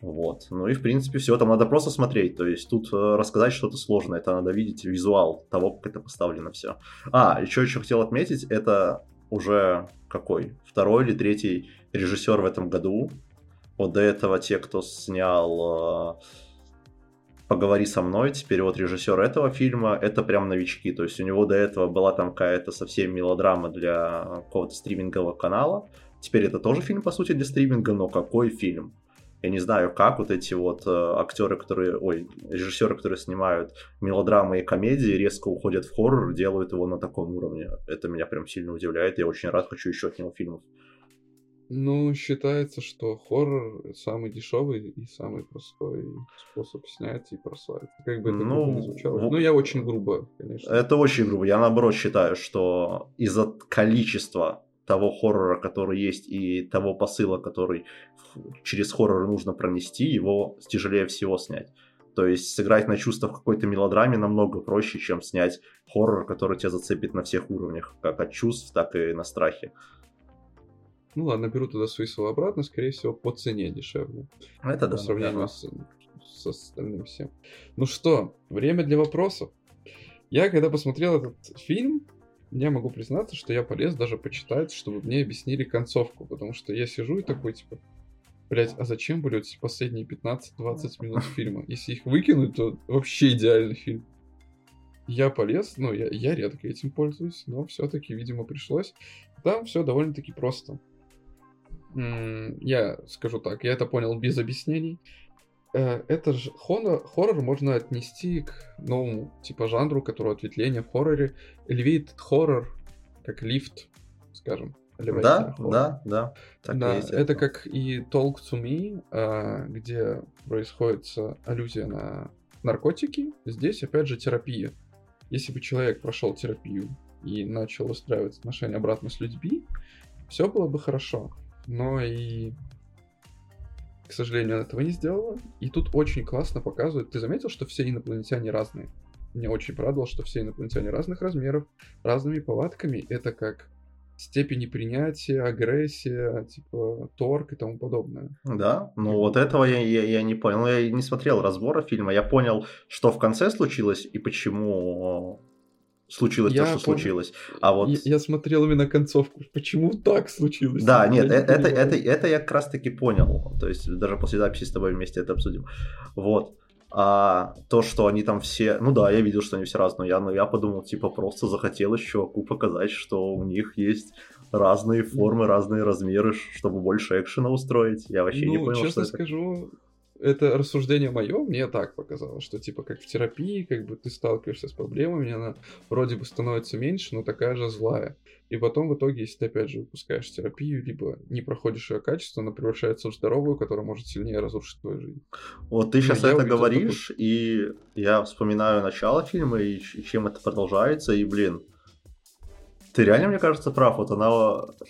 вот. Ну и, в принципе, все. Там надо просто смотреть. То есть тут э, рассказать что-то сложное. Это надо видеть визуал того, как это поставлено все. А, еще еще хотел отметить, это уже какой? Второй или третий режиссер в этом году. Вот до этого те, кто снял э, «Поговори со мной», теперь вот режиссер этого фильма, это прям новички. То есть у него до этого была там какая-то совсем мелодрама для какого-то стримингового канала. Теперь это тоже фильм, по сути, для стриминга, но какой фильм? Я не знаю, как вот эти вот э, актеры, которые, ой, режиссеры, которые снимают мелодрамы и комедии, резко уходят в хоррор, делают его на таком уровне. Это меня прям сильно удивляет. Я очень рад, хочу еще от него фильмов. Ну, считается, что хоррор самый дешевый и самый простой способ снять и прославить. Как бы это ну, не звучало. Ну, я очень грубо, конечно. Это очень грубо. Я наоборот считаю, что из-за количества того хоррора, который есть, и того посыла, который через хоррор нужно пронести, его тяжелее всего снять. То есть сыграть на чувствах какой-то мелодраме намного проще, чем снять хоррор, который тебя зацепит на всех уровнях, как от чувств, так и на страхе. Ну ладно, беру туда свои слова обратно, скорее всего, по цене дешевле. Это да. По сравнению с, с остальным всем. Ну что, время для вопросов. Я когда посмотрел этот фильм, я могу признаться, что я полез даже почитать, чтобы мне объяснили концовку, потому что я сижу и такой, типа, блять, а зачем были эти последние 15-20 минут фильма? Если их выкинуть, то вообще идеальный фильм. Я полез, ну, я, я редко этим пользуюсь, но все-таки, видимо, пришлось. Там все довольно-таки просто. Я скажу так, я это понял без объяснений. Э, это же хоррор, хоррор можно отнести к новому типа жанру, который ответвление в хорроре. Elevated хоррор, как лифт, скажем. Да, да, да. Так да, есть, это как и Talk to Me, а, где происходит аллюзия на наркотики. Здесь, опять же, терапия. Если бы человек прошел терапию и начал устраивать отношения обратно с людьми, все было бы хорошо. Но и к сожалению, она этого не сделала. И тут очень классно показывают. Ты заметил, что все инопланетяне разные? Мне очень порадовало, что все инопланетяне разных размеров, разными повадками. Это как степени принятия, агрессия, типа торг и тому подобное. Да, ну вот этого я, я, я не понял. Я не смотрел разбора фильма. Я понял, что в конце случилось и почему случилось я то, что пом... случилось. А вот... Я, я смотрел именно концовку. Почему так случилось? Да, нет, не это, это, это я как раз таки понял. То есть даже после записи с тобой вместе это обсудим. Вот. А то, что они там все... Ну да, я видел, что они все разные. Я, но я подумал, типа, просто захотелось чуваку показать, что у них есть разные формы, разные размеры, чтобы больше экшена устроить. Я вообще ну, не понял, честно что скажу, это рассуждение мое, мне так показалось, что типа как в терапии, как бы ты сталкиваешься с проблемами, она вроде бы становится меньше, но такая же злая. И потом в итоге, если ты опять же выпускаешь терапию, либо не проходишь ее качество, она превращается в здоровую, которая может сильнее разрушить твою жизнь. Вот ты сейчас ну, это говоришь, такой... и я вспоминаю начало фильма, и чем это продолжается, и блин, ты реально, мне кажется, прав. Вот она,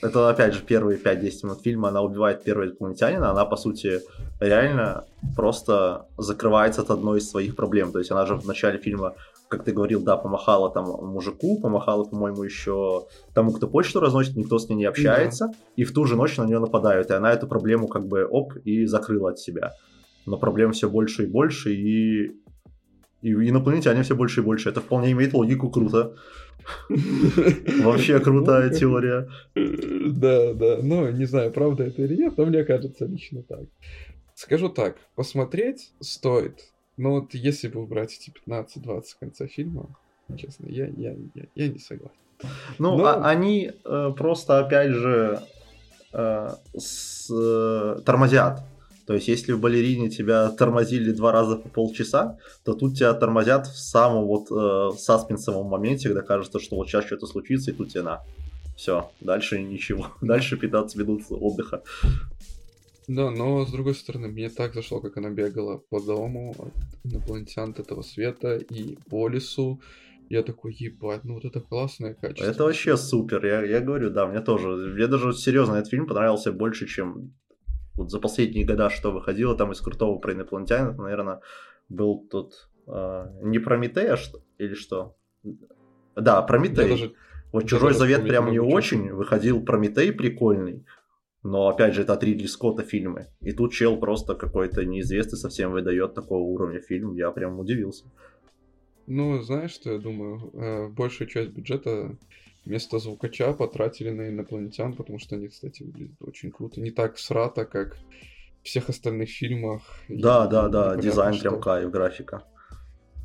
это опять же первые 5-10 минут фильма, она убивает первого инопланетянина, она, по сути, реально просто закрывается от одной из своих проблем. То есть она же в начале фильма, как ты говорил, да, помахала там мужику, помахала, по-моему, еще тому, кто почту разносит, никто с ней не общается, да. и в ту же ночь на нее нападают, и она эту проблему как бы оп, и закрыла от себя. Но проблем все больше и больше, и, и инопланетяне все больше и больше. Это вполне имеет логику, круто. Вообще крутая теория. Да, да. Ну, не знаю, правда это или нет, но мне кажется лично так. Скажу так, посмотреть стоит. Но вот если бы убрать эти 15-20 в конце фильма, честно, я, я, я, я не согласен. Ну, но... а, они э, просто, опять же, э, с, э, тормозят. То есть, если в балерине тебя тормозили два раза по полчаса, то тут тебя тормозят в самом вот э, саспенсовом моменте, когда кажется, что вот сейчас что-то случится, и тут тебе на. Все, дальше ничего. Дальше 15 минут отдыха. Да, но с другой стороны, мне так зашло, как она бегала по дому от инопланетян от этого света и по лесу. Я такой, ебать, ну вот это классное качество. Это вообще супер, я, я говорю, да, мне тоже. Мне даже серьезно этот фильм понравился больше, чем вот за последние года, что выходило там из крутого про инопланетян, это, наверное, был тот э, не Прометей, а что, или что? Да, Прометей. Даже, вот Чужой Завет прям не очень, выходил Прометей прикольный, но, опять же, это от Ридли Скотта фильмы. И тут чел просто какой-то неизвестный совсем выдает такого уровня фильм. Я прям удивился. Ну, знаешь, что я думаю? Э, большую часть бюджета вместо звукача потратили на инопланетян, потому что они, кстати, выглядят очень круто. Не так срато, как в всех остальных фильмах. Да, и, да, да, дизайн что... прям кайф, графика.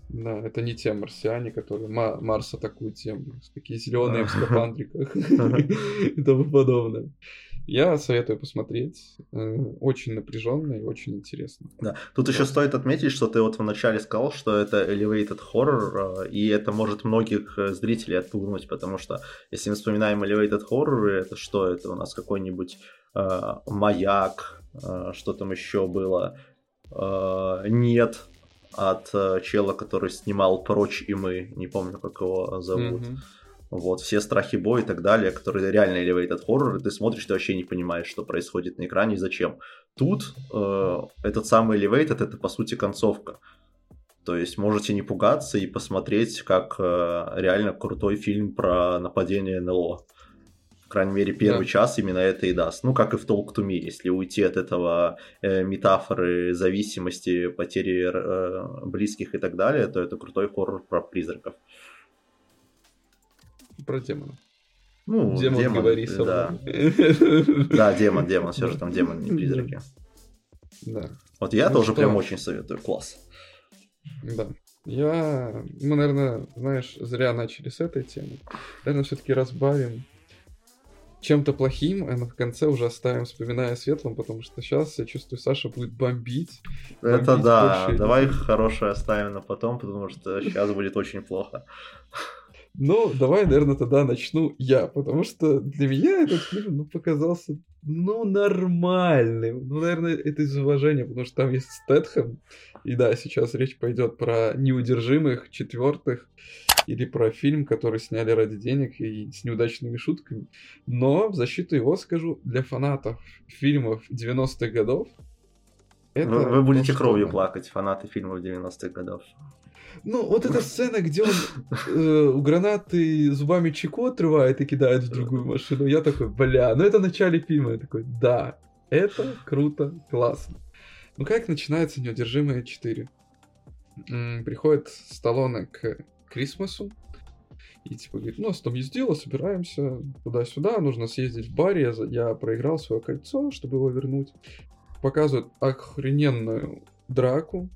Да, это не те марсиане, которые Ма- Марс атакуют Землю. Такие зеленые в скафандриках и тому подобное. Я советую посмотреть. Э, очень напряженно и очень интересно. Да. Тут еще стоит отметить, что ты вот вначале сказал, что это elevated horror, э, и это может многих э, зрителей отпугнуть, потому что если мы вспоминаем elevated horror, это что? Это у нас какой-нибудь э, маяк, э, что там еще было? Э, нет, от э, чела, который снимал «Прочь и мы», не помню, как его зовут. Mm-hmm. Вот, все страхи боя и так далее, которые реально elevated и ты смотришь, ты вообще не понимаешь, что происходит на экране и зачем. Тут э, этот самый elevated, это по сути концовка. То есть можете не пугаться и посмотреть, как э, реально крутой фильм про нападение НЛО. В крайней мере, первый да. час именно это и даст. Ну, как и в Talk to Me, если уйти от этого э, метафоры зависимости, потери э, близких и так далее, то это крутой хоррор про призраков. Про демона. Ну, демон, демон говори да. да, демон, демон, все же там демон, не призраки. Да. Вот я ну тоже что? прям очень советую, класс. Да. Я, мы, наверное, знаешь, зря начали с этой темы. Наверное, все-таки разбавим чем-то плохим, а в конце уже оставим, вспоминая светлым, потому что сейчас, я чувствую, Саша будет бомбить. Это бомбить да, давай хорошее оставим на потом, потому что сейчас будет очень плохо. Ну, давай, наверное, тогда начну я, потому что для меня этот фильм ну, показался, ну, нормальным. Ну, наверное, это из уважения, потому что там есть Стэтхэм. И да, сейчас речь пойдет про неудержимых четвертых или про фильм, который сняли ради денег и с неудачными шутками. Но в защиту его скажу, для фанатов фильмов 90-х годов это вы, вы будете кровью плакать, фанаты фильмов 90-х годов. Ну, вот эта сцена, где он э, у гранаты зубами чеку отрывает и кидает в другую машину, я такой, бля, ну это в начале фильма, я такой, да, это круто, классно. Ну как начинается «Неудержимые 4»? приходит Сталлоне к Крисмасу, и типа говорит, ну, там есть дело, собираемся туда-сюда, нужно съездить в баре, я, я проиграл свое кольцо, чтобы его вернуть. Показывают охрененную драку,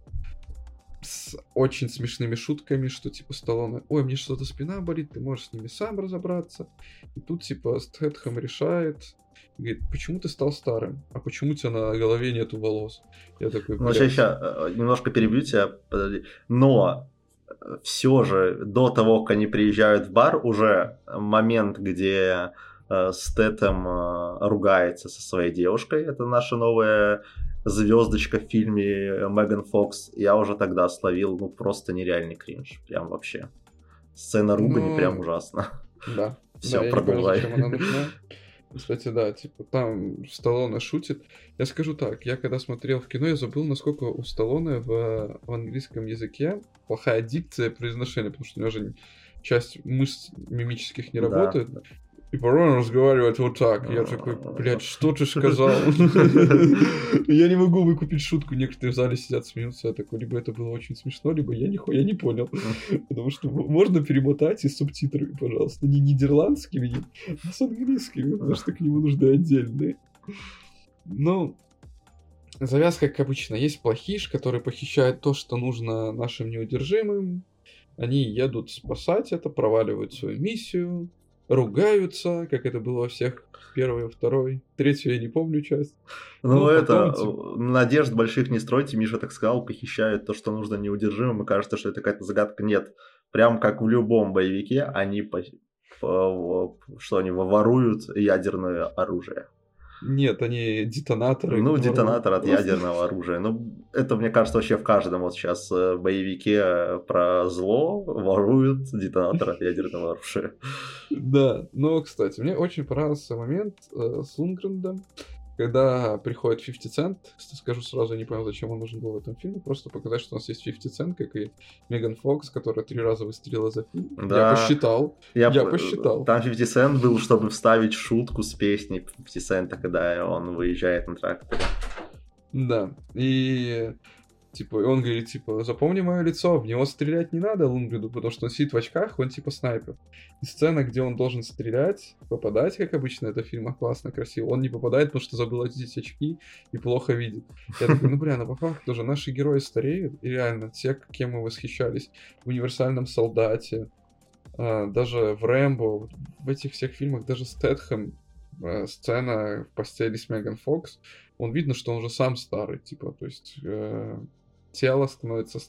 с очень смешными шутками, что типа Сталлоне, ой, мне что-то спина болит, ты можешь с ними сам разобраться. И тут типа Стэтхэм решает, говорит, почему ты стал старым? А почему у тебя на голове нету волос? Я такой, Ну, сейчас, сейчас, э, немножко перебью тебя, подожди. Но э, все же до того, как они приезжают в бар, уже момент, где э, Стэтом э, ругается со своей девушкой, это наша новая звездочка в фильме Меган Фокс, я уже тогда словил, ну, просто нереальный кринж. Прям вообще. Сцена ругани ну, прям ужасно. Да. Все, да, продолжай. Кстати, да, типа там Сталлоне шутит. Я скажу так, я когда смотрел в кино, я забыл, насколько у Сталлоне в, в английском языке плохая дикция произношения, потому что у него же часть мышц мимических не работает. Да. И порой он разговаривает вот так. Я такой, блядь, что ты сказал? Я не могу выкупить шутку. Некоторые в зале сидят, смеются. Я такой, либо это было очень смешно, либо я нихуя не понял. Потому что можно перемотать и субтитрами, пожалуйста. Не нидерландскими, а с английскими, потому что к нему нужны отдельные. Ну, завязка, как обычно. Есть плохиш, который похищает то, что нужно нашим неудержимым. Они едут спасать это, проваливают свою миссию ругаются, как это было во всех первой, второй, третью я не помню часть. Ну, ну это, потом... Типа надежд больших не стройте, Миша так сказал, похищают то, что нужно неудержимым, и кажется, что это какая-то загадка. Нет, прям как в любом боевике, они, по... По... что они воруют ядерное оружие. Нет, они детонаторы. Ну, детонатор от просто... ядерного оружия. Ну, это, мне кажется, вообще в каждом вот сейчас э, боевике э, про зло воруют детонатор от ядерного оружия. Да, но, кстати, мне очень понравился момент э, с Лунгрендом, когда приходит 50 Cent, скажу сразу, я не понял, зачем он нужен был в этом фильме, просто показать, что у нас есть 50 Cent, как и Меган Фокс, которая три раза выстрелила за фильм. Да. Я посчитал, я, я посчитал. Там 50 Cent был, чтобы вставить шутку с песней 50 Cent, когда он выезжает на тракторе. Да, и Типа, и он говорит, типа, запомни мое лицо, в него стрелять не надо Лунгриду, потому что он сидит в очках, он типа снайпер. И сцена, где он должен стрелять, попадать, как обычно, это в фильмах классно, красиво, он не попадает, потому что забыл одеть очки и плохо видит. Я такой, ну бля, ну по факту тоже наши герои стареют, и реально, те, кем мы восхищались, в «Универсальном солдате», а, даже в «Рэмбо», в этих всех фильмах, даже Стэтхэм, а, сцена в постели с Меган Фокс, он видно, что он уже сам старый, типа, то есть э, тело становится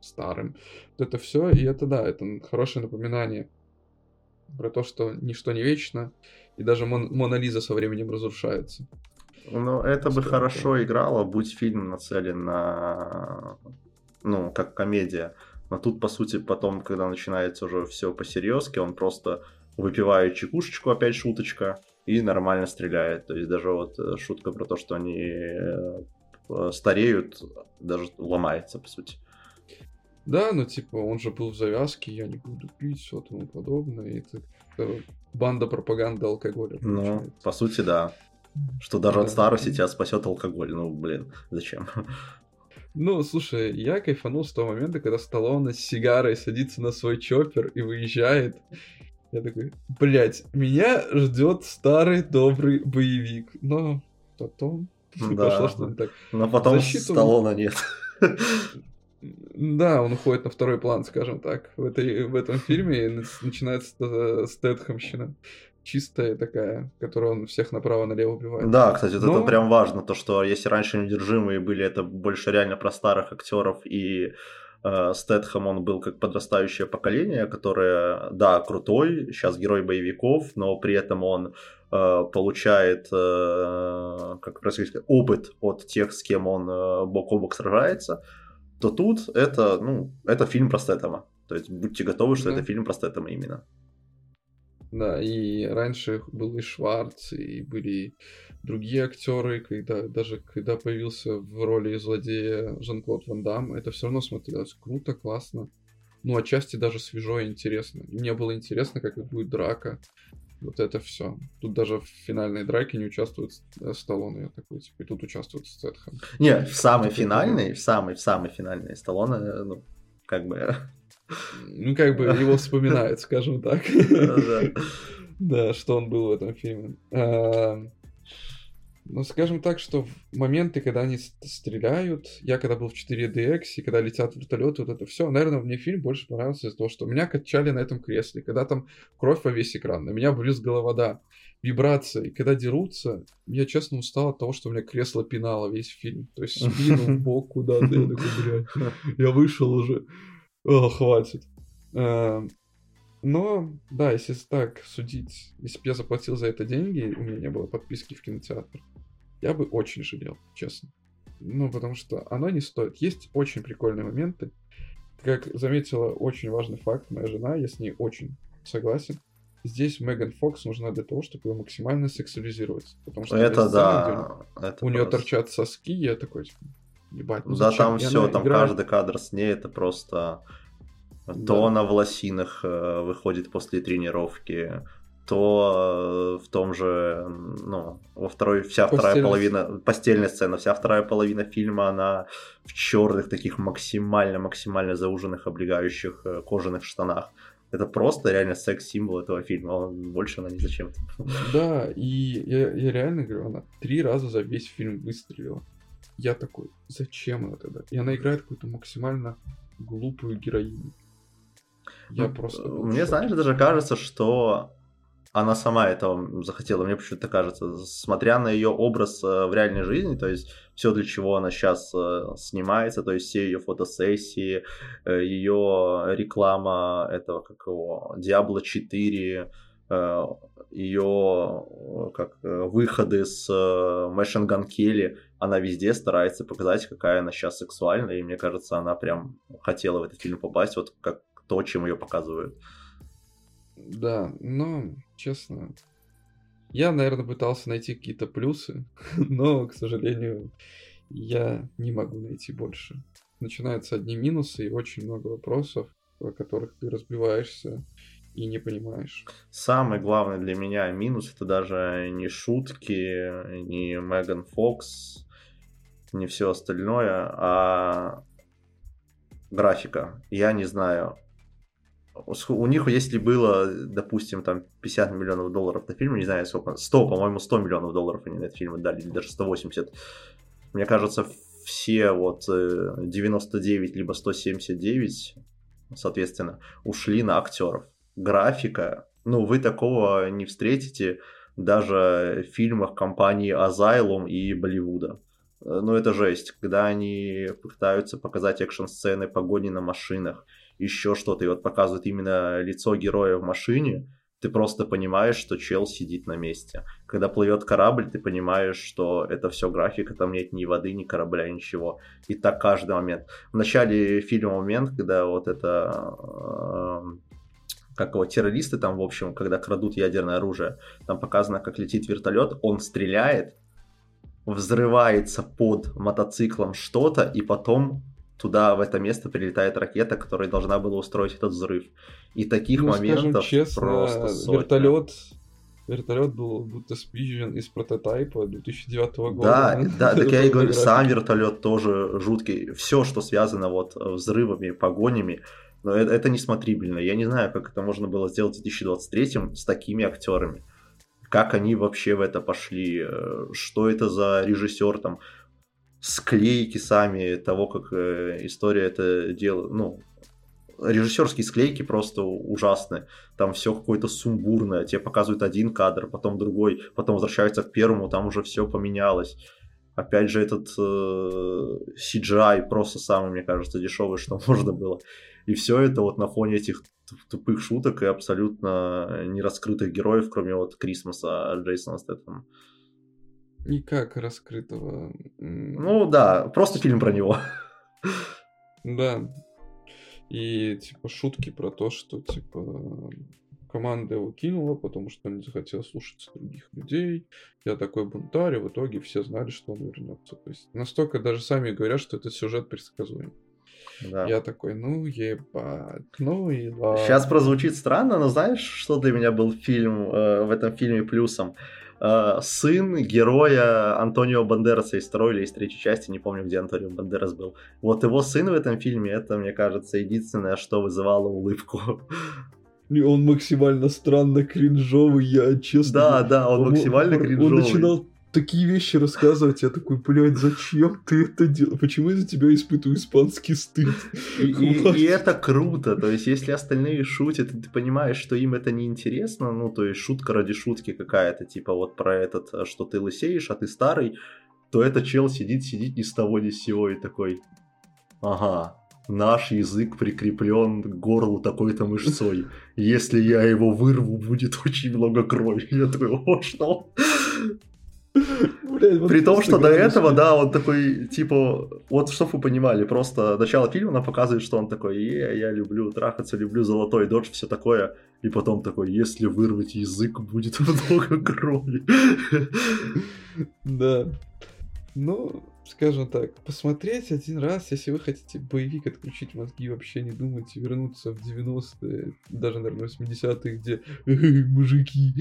старым. Вот это все, и это да, это хорошее напоминание про то, что ничто не вечно, и даже Мон Мона Лиза со временем разрушается. Ну, это бы хорошо это... играло, будь фильм нацелен на, ну, как комедия. Но тут, по сути, потом, когда начинается уже все по-серьезки, он просто выпивает чекушечку, опять шуточка, и нормально стреляет. То есть даже вот э, шутка про то, что они Э, стареют, даже ломается, по сути. Да, ну типа, он же был в завязке, я не буду пить, все тому подобное. И это, это банда пропаганды алкоголя. Ну, по сути, да. Что даже да. от старости тебя спасет алкоголь. Ну, блин, зачем? Ну, слушай, я кайфанул с того момента, когда Сталлоне с сигарой садится на свой чоппер и выезжает. Я такой, блядь, меня ждет старый добрый боевик. Но потом Да. Пошло что так. Но потом Защиту... Сталлона нет. Да, он уходит на второй план, скажем так. В, этой, в этом фильме начинается Стэтхэмщина. Чистая такая, которую он всех направо-налево убивает. Да, кстати, Но... это прям важно, то, что если раньше неудержимые были, это больше реально про старых актеров и э, Стэтхэм, он был как подрастающее поколение, которое, да, крутой, сейчас герой боевиков, но при этом он получает, э, как сказать, опыт от тех, с кем он э, бок о бок сражается, то тут это, ну, это фильм про Стэтэма. То есть будьте готовы, что да. это фильм про Стэтэма именно. Да, и раньше был и Шварц, и были другие актеры, когда даже когда появился в роли злодея Жан-Клод Ван Дам, это все равно смотрелось круто, классно. Ну, отчасти даже свежо и интересно. Мне было интересно, как будет драка, вот это все. Тут даже в финальной драке не участвует э, Сталлоне, я такой, типа, и тут участвует Стэтхэм. Не, в самой типа, финальной, в самой, в самой финальной Сталлоне, ну, как бы... Ну, как бы его вспоминают, скажем так. Да, что он был в этом фильме. Ну, скажем так, что в моменты, когда они стреляют, я когда был в 4DX, и когда летят вертолеты, вот это все, наверное, мне фильм больше понравился из-за того, что меня качали на этом кресле, когда там кровь во весь экран, на меня брызгала вода, вибрация, и когда дерутся, я честно устал от того, что у меня кресло пинало весь фильм, то есть спину, бок куда-то, я такой, блядь, я вышел уже, о, хватит. Но, да, если так судить, если бы я заплатил за это деньги, у меня не было подписки в кинотеатр, я бы очень жалел, честно. Ну, потому что оно не стоит. Есть очень прикольные моменты. Как заметила очень важный факт моя жена, я с ней очень согласен. Здесь Меган Фокс нужна для того, чтобы ее максимально сексуализировать. Потому что это да. у, это у нее торчат соски, я такой, типа, ебать, ну Да, там все, там играет... каждый кадр с ней, это просто... Да. То она в лосинах э, выходит после тренировки, то э, в том же, ну, во второй, вся Постельная. вторая половина, постельная сцена, вся вторая половина фильма, она в черных таких максимально-максимально зауженных, облегающих э, кожаных штанах. Это просто реально секс-символ этого фильма, он больше она ни зачем. Да, и я, я реально говорю, она три раза за весь фильм выстрелила. Я такой, зачем она тогда? И она играет какую-то максимально глупую героиню. Я ну, просто... Мне, знаешь, даже кажется, что она сама этого захотела, мне почему-то кажется, смотря на ее образ э, в реальной жизни, то есть все, для чего она сейчас э, снимается, то есть все ее фотосессии, э, ее реклама этого, как его, Diablo 4, э, ее как выходы с Мэшин Ган Келли, она везде старается показать, какая она сейчас сексуальная, и мне кажется, она прям хотела в этот фильм попасть, вот как то, чем ее показывают. Да, но, честно, я, наверное, пытался найти какие-то плюсы, но, к сожалению, я не могу найти больше. Начинаются одни минусы и очень много вопросов, о которых ты разбиваешься и не понимаешь. Самый главный для меня минус это даже не шутки, не Меган Фокс, не все остальное, а графика. Я не знаю, у них, если было, допустим, там 50 миллионов долларов на фильм, не знаю сколько, 100, по-моему, 100 миллионов долларов они на этот фильм дали, или даже 180. Мне кажется, все вот 99 э, либо 179, соответственно, ушли на актеров. Графика, ну, вы такого не встретите даже в фильмах компании Asylum и Болливуда. Э, ну, это жесть, когда они пытаются показать экшн-сцены погони на машинах, еще что-то, и вот показывают именно лицо героя в машине, ты просто понимаешь, что чел сидит на месте. Когда плывет корабль, ты понимаешь, что это все графика, там нет ни воды, ни корабля, ничего. И так каждый момент. В начале фильма момент, когда вот это э, как его террористы там, в общем, когда крадут ядерное оружие, там показано, как летит вертолет, он стреляет, взрывается под мотоциклом что-то, и потом туда, в это место прилетает ракета, которая должна была устроить этот взрыв. И таких ну, моментов честно, просто сотня. вертолет Вертолет был будто спизжен из прототайпа 2009 года. Да, да, так я и говорю, сам вертолет тоже жуткий. Все, что связано вот взрывами, погонями, но это, это несмотрибельно. Я не знаю, как это можно было сделать в 2023 с такими актерами. Как они вообще в это пошли, э, что это за режиссер там, склейки сами того, как э, история это делает, ну, режиссерские склейки просто ужасные. Там все какое-то сумбурное. Тебе показывают один кадр, потом другой, потом возвращаются к первому, там уже все поменялось. Опять же, этот э, CGI просто самый, мне кажется, дешевый, что можно было. И все это вот на фоне этих тупых шуток и абсолютно нераскрытых героев, кроме вот Крисмаса Джейсона Стэттема. Никак раскрытого. Ну да, просто фильм про него. Да. И типа шутки про то, что типа команда его кинула, потому что он не захотел слушаться других людей. Я такой бунтарь, и в итоге все знали, что он вернется. То есть настолько даже сами говорят, что этот сюжет предсказуем. Да. Я такой, ну ебать, ну и ладно. Сейчас прозвучит странно, но знаешь, что для меня был фильм э, в этом фильме плюсом? Э, сын героя Антонио Бандераса из второй или из третьей части, не помню, где Антонио Бандерас был. Вот его сын в этом фильме, это, мне кажется, единственное, что вызывало улыбку. Он максимально странно кринжовый, я честно... Да, да, он, он максимально кринжовый. Он начинал такие вещи рассказывать, я такой, блядь, зачем ты это делаешь? Почему я за тебя испытываю испанский стыд? И, и, и это круто, то есть если остальные шутят, и ты понимаешь, что им это не интересно, ну, то есть шутка ради шутки какая-то, типа вот про этот, э, что ты лысеешь, а ты старый, то этот чел сидит, сидит ни с того ни с сего и такой, ага, наш язык прикреплен к горлу такой-то мышцой. Если я его вырву, будет очень много крови. Я такой, о, что? Вот При том, что до этого, да, он такой, типа, вот чтобы вы понимали, просто начало фильма нам показывает, что он такой, е, я люблю трахаться, люблю золотой дождь, все такое, и потом такой, если вырвать язык, будет много крови. Да. Ну, скажем так, посмотреть один раз, если вы хотите боевик отключить мозги, вообще не думать и вернуться в 90-е, даже, наверное, 80-е, где мужики,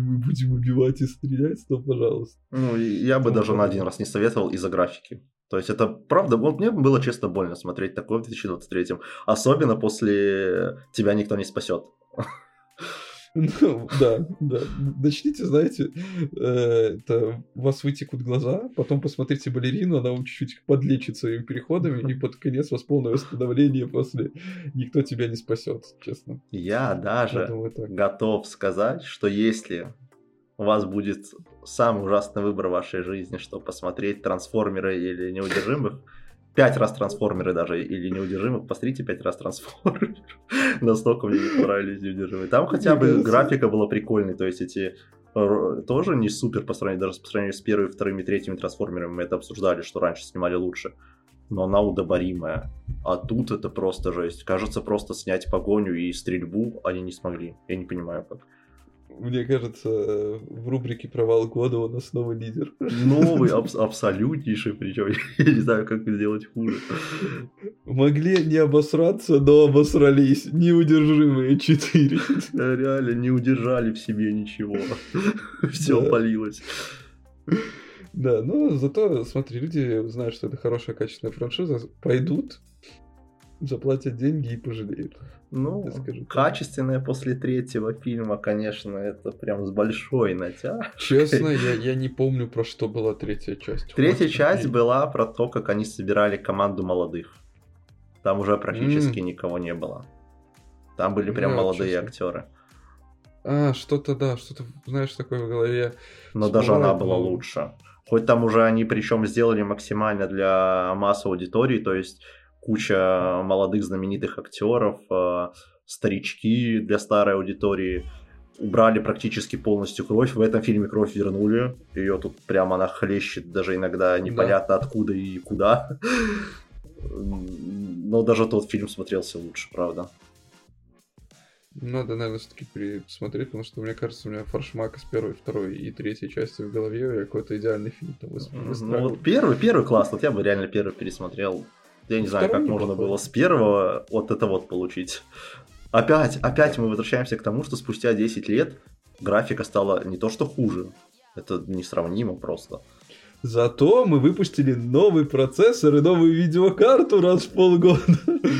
мы будем убивать и стрелять, то пожалуйста. Ну, я бы ну, даже на один раз не советовал из-за графики. То есть это правда, вот мне было честно больно смотреть такое в 2023, особенно после «Тебя никто не спасет». Ну, да, да. Начните, знаете, э, это, у вас вытекут глаза, потом посмотрите балерину, она чуть-чуть подлечит своими переходами, и под конец у вас полное восстановление после «Никто тебя не спасет», честно. Я даже Я готов сказать, что если у вас будет самый ужасный выбор в вашей жизни, что посмотреть «Трансформеры» или «Неудержимых», пять раз трансформеры даже, или неудержимых, посмотрите пять раз трансформеры. Настолько мне не понравились неудержимые. Там хотя бы графика была прикольной, то есть эти э, тоже не супер по сравнению, даже по сравнению с первыми, вторыми, третьими трансформерами. Мы это обсуждали, что раньше снимали лучше. Но она удоборимая. А тут это просто жесть. Кажется, просто снять погоню и стрельбу они не смогли. Я не понимаю как. Мне кажется, в рубрике «Провал года» у нас новый лидер. Новый, аб- абсолютнейший, причем я не знаю, как сделать хуже. Могли не обосраться, но обосрались. Неудержимые четыре. Реально не удержали в себе ничего. Все Да. полилось. Да, но зато, смотри, люди знают, что это хорошая, качественная франшиза, пойдут, заплатят деньги и пожалеют. Ну, качественное после третьего фильма, конечно, это прям с большой натяжкой. Честно, я, я не помню, про что была третья часть. Третья Хватит часть времени. была про то, как они собирали команду молодых. Там уже практически М. никого не было. Там были прям Да, молодые честно. актеры. А, что-то, да, что-то, знаешь, такое в голове. Но даже она была лучше. Хоть там уже они причем сделали максимально для массы аудитории, то есть куча молодых знаменитых актеров, э, старички для старой аудитории. Убрали практически полностью кровь. В этом фильме кровь вернули. Ее тут прямо она хлещет, даже иногда непонятно откуда и куда. Но даже тот фильм смотрелся лучше, правда. Надо, наверное, все-таки пересмотреть, потому что, мне кажется, у меня фаршмак из первой, второй и третьей части в голове, я какой-то идеальный фильм там Ну, вот первый, первый класс, вот я бы реально первый пересмотрел. Я не знаю, как можно было с первого вот это вот получить. Опять, опять мы возвращаемся к тому, что спустя 10 лет графика стала не то что хуже, это несравнимо просто. Зато мы выпустили новый процессор и новую видеокарту раз в полгода,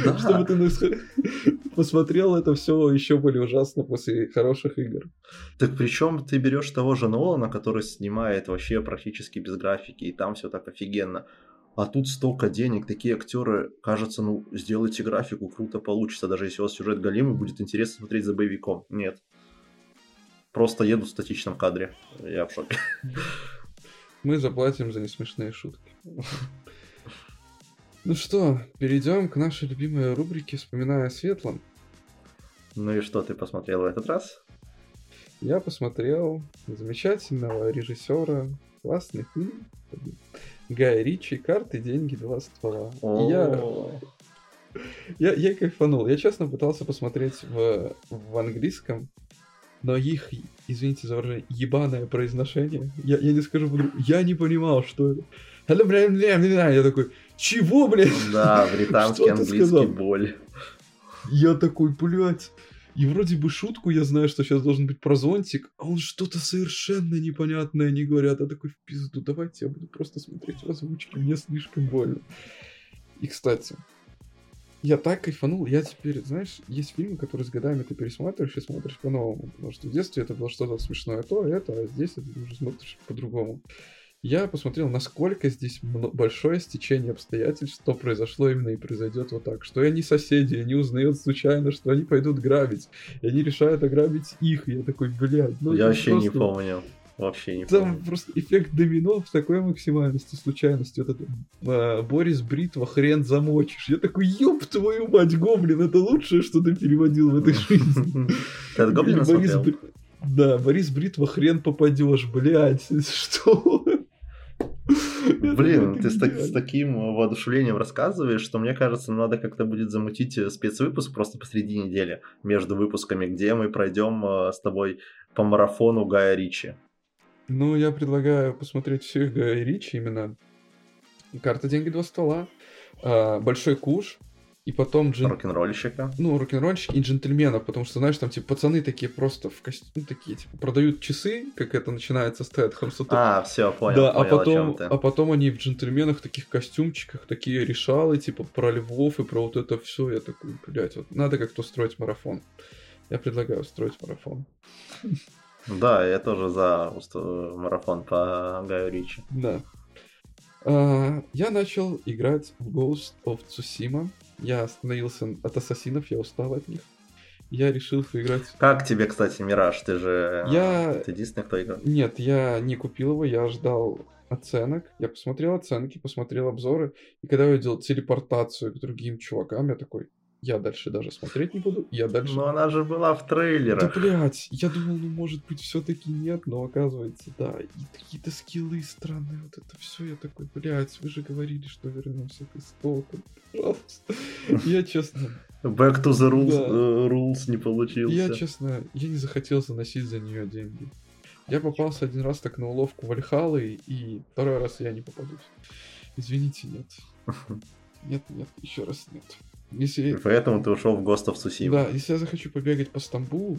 Да. чтобы ты посмотрел это все еще более ужасно после хороших игр. Так причем ты берешь того же Нолана, который снимает вообще практически без графики, и там все так офигенно. А тут столько денег, такие актеры, кажется, ну, сделайте графику, круто получится, даже если у вас сюжет галимый, будет интересно смотреть за боевиком. Нет. Просто едут в статичном кадре. Я в шоке. Мы заплатим за несмешные шутки. Ну что, перейдем к нашей любимой рубрике «Вспоминая о светлом». Ну и что ты посмотрел в этот раз? Я посмотрел замечательного режиссера, классный фильм. Гая Ричи «Карты, деньги, два ствола». И Я, я, я кайфанул. Я, честно, пытался посмотреть в, в английском, но их, извините за выражение, ебаное произношение, я, я не скажу я не понимал, что это. Я такой, чего, блядь? Да, британский английский боль. Я такой, блядь. И вроде бы шутку я знаю, что сейчас должен быть про зонтик, а он что-то совершенно непонятное не говорят. Я такой, в пизду, давайте я буду просто смотреть в озвучке, мне слишком больно. И, кстати, я так кайфанул, я теперь, знаешь, есть фильмы, которые с годами ты пересматриваешь и смотришь по-новому. Потому что в детстве это было что-то смешное то, это, а здесь это уже смотришь по-другому. Я посмотрел, насколько здесь большое стечение обстоятельств, что произошло именно и произойдет вот так. Что они соседи, они узнают случайно, что они пойдут грабить. И они решают ограбить их. И я такой, блядь, ну Я это вообще не просто- помню. Вообще не Там помню. просто эффект домино в такой максимальности случайности. Вот это а, Борис Бритва хрен замочишь. Я такой, ёб твою мать, гоблин, это лучшее, что ты переводил в этой жизни. Ты Гоблина Да, Борис Бритва хрен попадешь, блядь, что? Блин, ты с, так- с таким воодушевлением рассказываешь, что мне кажется, надо как-то будет замутить э, спецвыпуск просто посреди недели между выпусками, где мы пройдем э, с тобой по марафону Гая Ричи. Ну, я предлагаю посмотреть всех Гая Ричи именно. Карта, деньги, два стола. а, Большой куш. И потом джен... Рок-н-ролльщика. ну, рок-н-ролльщик и джентльменов, потому что, знаешь, там, типа, пацаны такие просто в костюме, ну, такие, типа, продают часы, как это начинается с Тедхом, что А, все, понял, да, а понял, о потом, а потом они в джентльменах, таких костюмчиках, такие решалы, типа, про львов и про вот это все. Я такой, блядь, вот надо как-то устроить марафон. Я предлагаю устроить марафон. Да, я тоже за марафон по Гаю Ричи. Да. А, я начал играть в Ghost of Tsushima. Я остановился от ассасинов, я устал от них. Я решил поиграть... Как тебе, кстати, Мираж? Ты же... Я- Ты единственный, кто играл. Нет, я не купил его, я ждал оценок, я посмотрел оценки, посмотрел обзоры, и когда я увидел телепортацию к другим чувакам, я такой, я дальше даже смотреть не буду, я дальше... Но она же была в трейлерах. Да, блядь, я думал, ну, может быть, все таки нет, но оказывается, да. И какие-то скиллы странные, вот это все, я такой, блядь, вы же говорили, что вернемся к истокам, пожалуйста. Я, честно... Back to the rules, Да. э, rules не получился. Я, честно, я не захотел заносить за нее деньги. Я попался один раз так на уловку Вальхалы, и второй раз я не попадусь. Извините, нет. Нет, нет, еще раз нет. Если, Поэтому ты ушел в Ghost of Tsushima. да, если я захочу побегать по Стамбулу,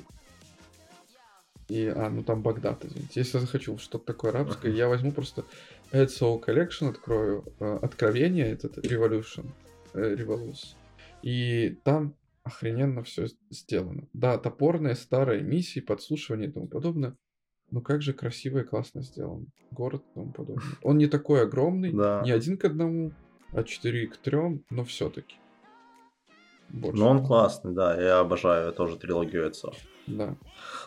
и, а, ну там Багдад, извините. Если я захочу что-то такое арабское, я возьму просто Edsel Collection, открою э, Откровение, этот Revolution, э, Revolus, и там охрененно все сделано. Да, топорные старые миссии, подслушивание и тому подобное, но как же красиво и классно сделан. Город и тому подобное. Он не такой огромный, Да. не один к одному, а 4 к 3, но все-таки. Больше. Но он классный, да, я обожаю тоже трилогию отцов. Да.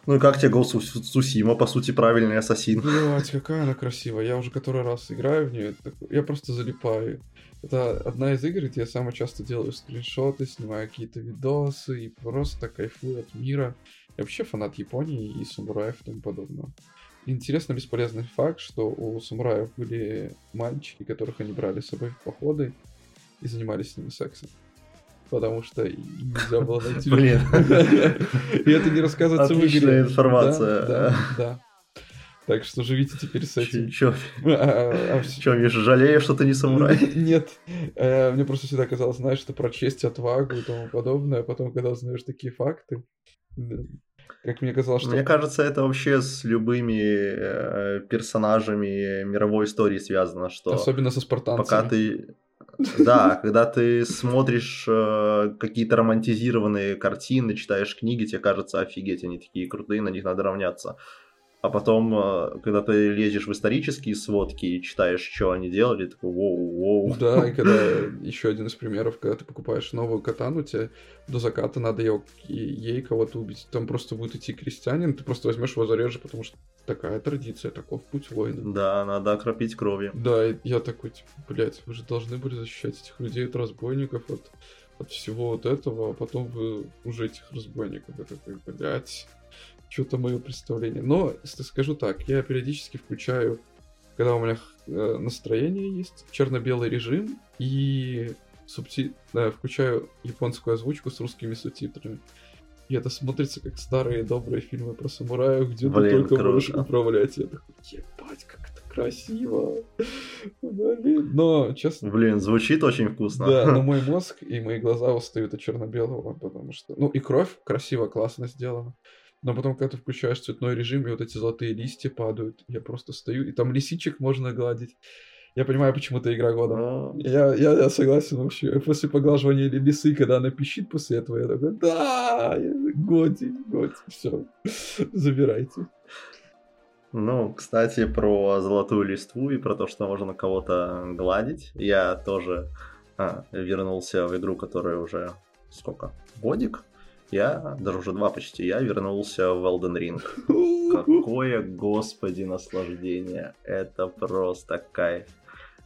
Ну и как тебе Ghost of Tsushima, по сути, правильный ассасин? Блять, какая она красивая. Я уже который раз играю в нее. Я просто залипаю. Это одна из игр, где я самое часто делаю скриншоты, снимаю какие-то видосы и просто кайфую от мира. Я вообще фанат Японии и самураев и тому подобного. Интересно бесполезный факт, что у самураев были мальчики, которых они брали с собой в походы и занимались с ними сексом. Потому что нельзя было найти. Блин. И это не рассказывается в игре. Отличная информация. Да, да. Так что живите теперь с этим. Чё, А, а, чё, Миша, жалеешь, что ты не самурай? Нет. Э, Мне просто всегда казалось, знаешь, что про честь, отвагу и тому подобное. А потом, когда узнаешь такие факты, как мне казалось, что... Мне кажется, это вообще с любыми э, персонажами мировой истории связано, что Особенно со спартанцами. пока ты... Да, когда ты смотришь э, какие-то романтизированные картины, читаешь книги, тебе кажется, офигеть, они такие крутые, на них надо равняться. А потом, э, когда ты лезешь в исторические сводки и читаешь, что они делали, такой воу-воу. Да, и когда еще один из примеров, когда ты покупаешь новую катану, тебе до заката надо ее, ей кого-то убить. Там просто будет идти крестьянин, ты просто возьмешь его зарежешь, потому что такая традиция, таков путь воина. Да, надо окропить кровью. Да, и я такой, типа, блядь, вы же должны были защищать этих людей от разбойников, от, от всего вот этого, а потом вы уже этих разбойников. Я такой, блядь, что-то мое представление. Но, если скажу так, я периодически включаю, когда у меня э, настроение есть, черно-белый режим и субти... да, включаю японскую озвучку с русскими субтитрами. И это смотрится как старые добрые фильмы про самураев, где Блин, ты только круто. можешь управлять. Я такой, ебать, как это красиво. Блин. Но, честно, Блин, звучит очень вкусно. да, но мой мозг и мои глаза устают от черно-белого, потому что... Ну, и кровь красиво, классно сделана. Но потом, когда ты включаешь цветной режим, и вот эти золотые листья падают, я просто стою, и там лисичек можно гладить. Я понимаю, почему это игра года. Ну, Я, я, я согласен вообще. После поглаживания ли- лисы, когда она пищит после этого, я такой, да, годи, годи, все, забирайте. Ну, кстати, про золотую листву и про то, что можно кого-то гладить. Я тоже а, вернулся в игру, которая уже сколько? Годик? Я, даже уже два почти, я вернулся в Elden Ring. Какое, господи, наслаждение. Это просто кайф.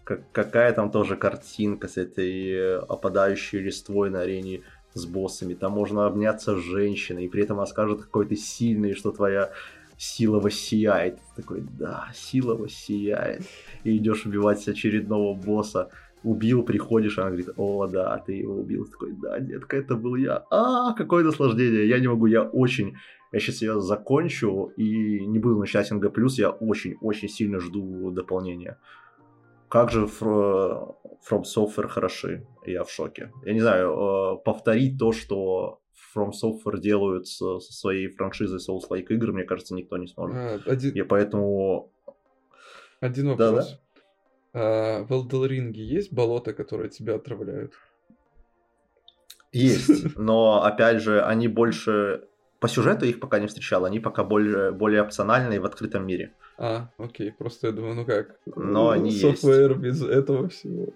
Как- какая там тоже картинка с этой э, опадающей листвой на арене с боссами. Там можно обняться с женщиной, и при этом она скажет, какой ты сильный, что твоя сила воссияет. Ты такой, да, сила воссияет. И идешь убивать очередного босса. Убил, приходишь, она говорит, о, да, ты его убил. Ты такой, да, детка, это был я. А, какое наслаждение. Я не могу, я очень... Я сейчас ее закончу и не буду начинать НГ+, я очень-очень сильно жду дополнения. Как же Fro- From Software хороши, я в шоке. Я не знаю, э, повторить то, что From Software делают со, со своей франшизой Souls-like игр, мне кажется, никто не сможет. А, один, И поэтому... один вопрос. А, в Elden Ring есть болото, которое тебя отравляют? Есть, но, опять же, они больше... По сюжету их пока не встречал, они пока более, более опциональные в открытом мире. А, окей, просто я думаю, ну как? Но они есть. Software без этого всего.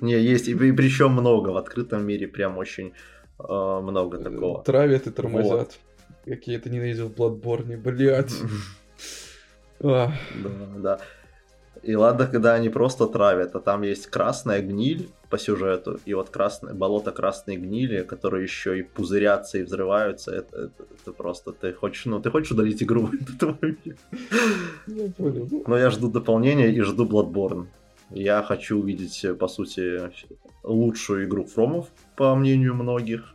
Не, есть, и, причем много в открытом мире, прям очень э, много такого. Травят и тормозят. Какие то ненавидел в Bloodborne, блядь. Да, да. И ладно, когда они просто травят, а там есть красная гниль по сюжету, и вот красное, болото красной гнили, которые еще и пузырятся и взрываются, это, это, это просто ты хочешь, ну ты хочешь удалить игру от этого. Но я жду дополнения и жду Bloodborne. Я хочу увидеть, по сути, лучшую игру Фромов, по мнению многих.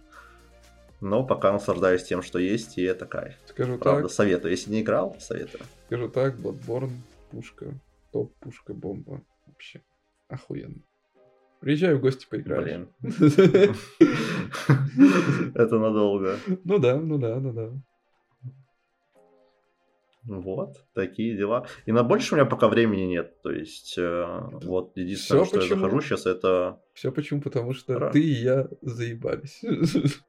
Но пока наслаждаюсь тем, что есть, и это кайф. Скажу Правда, так, советую. Если не играл, советую. скажу так, Bloodborne, пушка, топ, пушка, бомба. Вообще, охуенно. Приезжай в гости поиграем. Блин. Это надолго. Ну да, ну да, ну да. Вот, такие дела. И на больше у меня пока времени нет. То есть, э, вот единственное, Всё что почему? я захожу сейчас, это... Все почему? Потому что Ра. ты и я заебались.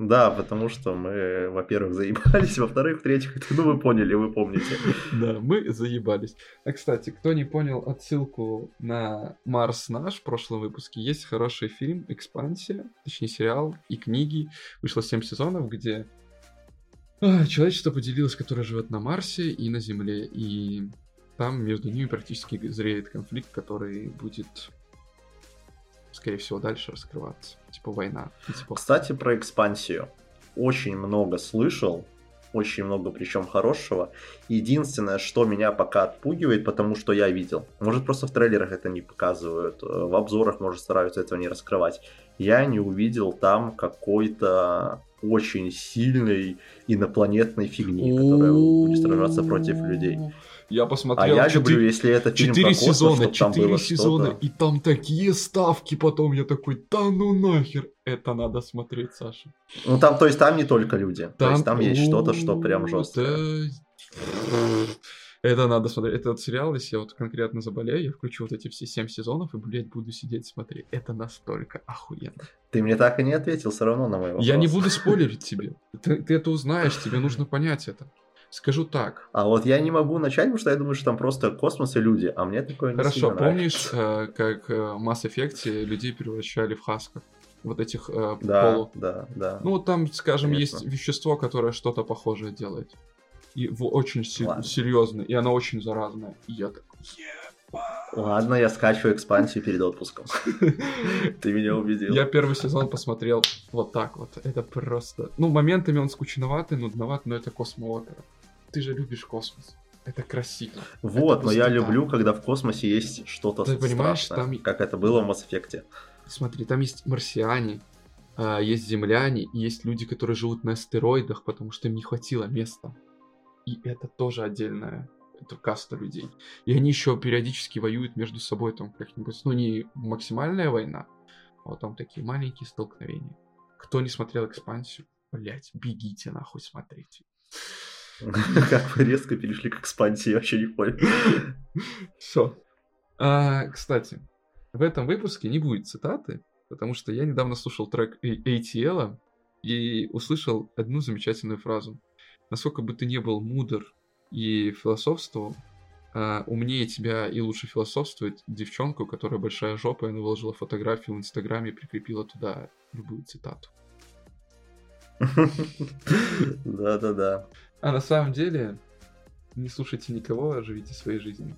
Да, потому что мы, во-первых, заебались, во-вторых, в-третьих, ну вы поняли, вы помните. Да, мы заебались. А, кстати, кто не понял отсылку на Марс наш в прошлом выпуске, есть хороший фильм «Экспансия», точнее сериал и книги. Вышло 7 сезонов, где а, человечество поделилось, которое живет на Марсе и на Земле. И там между ними практически зреет конфликт, который будет, скорее всего, дальше раскрываться. Типа война. И типа Кстати, про экспансию. Очень много слышал, очень много причем хорошего. Единственное, что меня пока отпугивает, потому что я видел, может просто в трейлерах это не показывают, э, в обзорах, может, стараются этого не раскрывать, я не увидел там какой-то очень сильной инопланетной фигни, которая будет сражаться против людей. Я А посмотрел я четыре- люблю, если это фильм про Четыре космос, сезона, чтоб там четыре было сезона, что-то. и там такие ставки потом, я такой, да ну нахер, это надо смотреть, Саша. Ну там, то есть там не только люди, то есть там есть что-то, что прям О, жесткое. да. Это надо смотреть. Этот сериал, если я вот конкретно заболею, я включу вот эти все семь сезонов и, блядь, буду сидеть смотреть. Это настолько охуенно. Ты мне так и не ответил все равно на мой вопрос. Я не буду спойлерить тебе. Ты, ты это узнаешь, тебе нужно понять это. Скажу так. А вот я не могу начать, потому что я думаю, что там просто космос и люди, а мне такое не Хорошо, помнишь, нравится. э, как э, в Mass Effect людей превращали в хасков? Вот этих э, Да, полу... да, да. Ну, вот там, скажем, Конечно. есть вещество, которое что-то похожее делает. И в очень Ладно. серьезно, и оно очень заразное. И я такой, Ладно, я скачиваю экспансию перед отпуском. Ты меня убедил. Я первый сезон посмотрел вот так вот. Это просто... Ну, моментами он скучноватый, нудноват, но это космоопера. Ты же любишь космос. Это красиво. Вот, это но я люблю, когда в космосе есть что-то Ты понимаешь, там- как это было в Mass Effect. Смотри, там есть марсиане, а, есть земляне, и есть люди, которые живут на астероидах, потому что им не хватило места. И это тоже отдельная это каста людей. И они еще периодически воюют между собой там как-нибудь. Ну, не максимальная война, а вот там такие маленькие столкновения. Кто не смотрел экспансию, блять, бегите нахуй смотрите. Как вы резко перешли к экспансии, я вообще не понял. Все. А, кстати, в этом выпуске не будет цитаты, потому что я недавно слушал трек ATL и услышал одну замечательную фразу. Насколько бы ты не был мудр и философствовал, а, умнее тебя и лучше философствует девчонку, которая большая жопа, и она выложила фотографию в Инстаграме и прикрепила туда любую цитату. Да-да-да. А на самом деле, не слушайте никого, а живите своей жизнью.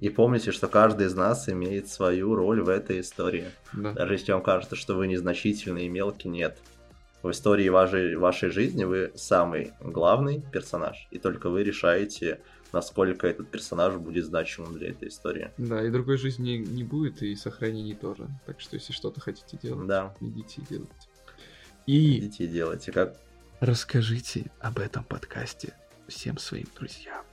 И помните, что каждый из нас имеет свою роль в этой истории. Да. Даже если вам кажется, что вы незначительный и мелкий, нет. В истории вашей, вашей жизни вы самый главный персонаж, и только вы решаете, насколько этот персонаж будет значимым для этой истории. Да, и другой жизни не будет, и сохранений тоже. Так что, если что-то хотите делать, Да, идите и делайте. И идите и делайте. Как... расскажите об этом подкасте всем своим друзьям.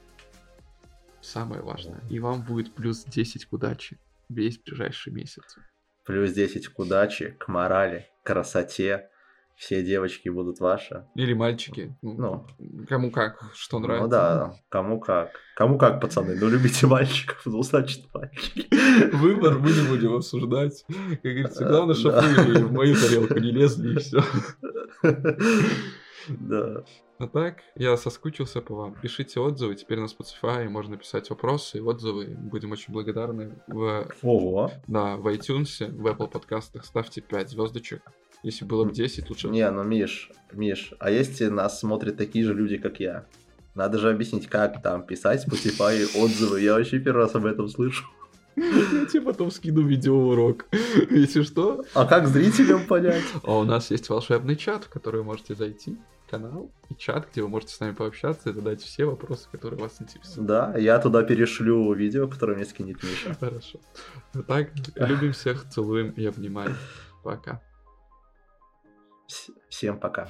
Самое важное. И вам будет плюс 10 к удаче весь ближайший месяц. Плюс 10 к удаче, к морали, к красоте. Все девочки будут ваши. Или мальчики. Ну, Ну. кому как, что нравится. Ну да, кому как. Кому как, пацаны. Ну, любите мальчиков, ну, значит, мальчики. Выбор мы не будем обсуждать. Как говорится, главное, чтобы вы в мою тарелку не лезли, и все. Да. А так, я соскучился по вам. Пишите отзывы, теперь на Spotify можно писать вопросы и отзывы. Будем очень благодарны. В, Ого. да, в iTunes, в Apple подкастах ставьте 5 звездочек. Если было бы 10, лучше... Не, ну, Миш, Миш, а если нас смотрят такие же люди, как я? Надо же объяснить, как там писать Spotify отзывы. Я вообще первый раз об этом слышу. Я тебе потом скину видеоурок, если что. А как зрителям понять? А у нас есть волшебный чат, в который вы можете зайти, канал и чат, где вы можете с нами пообщаться и задать все вопросы, которые вас интересуют. Да, я туда перешлю видео, которое мне скинет Миша. Хорошо. Так, любим всех, целуем и обнимаем. Пока. Всем пока.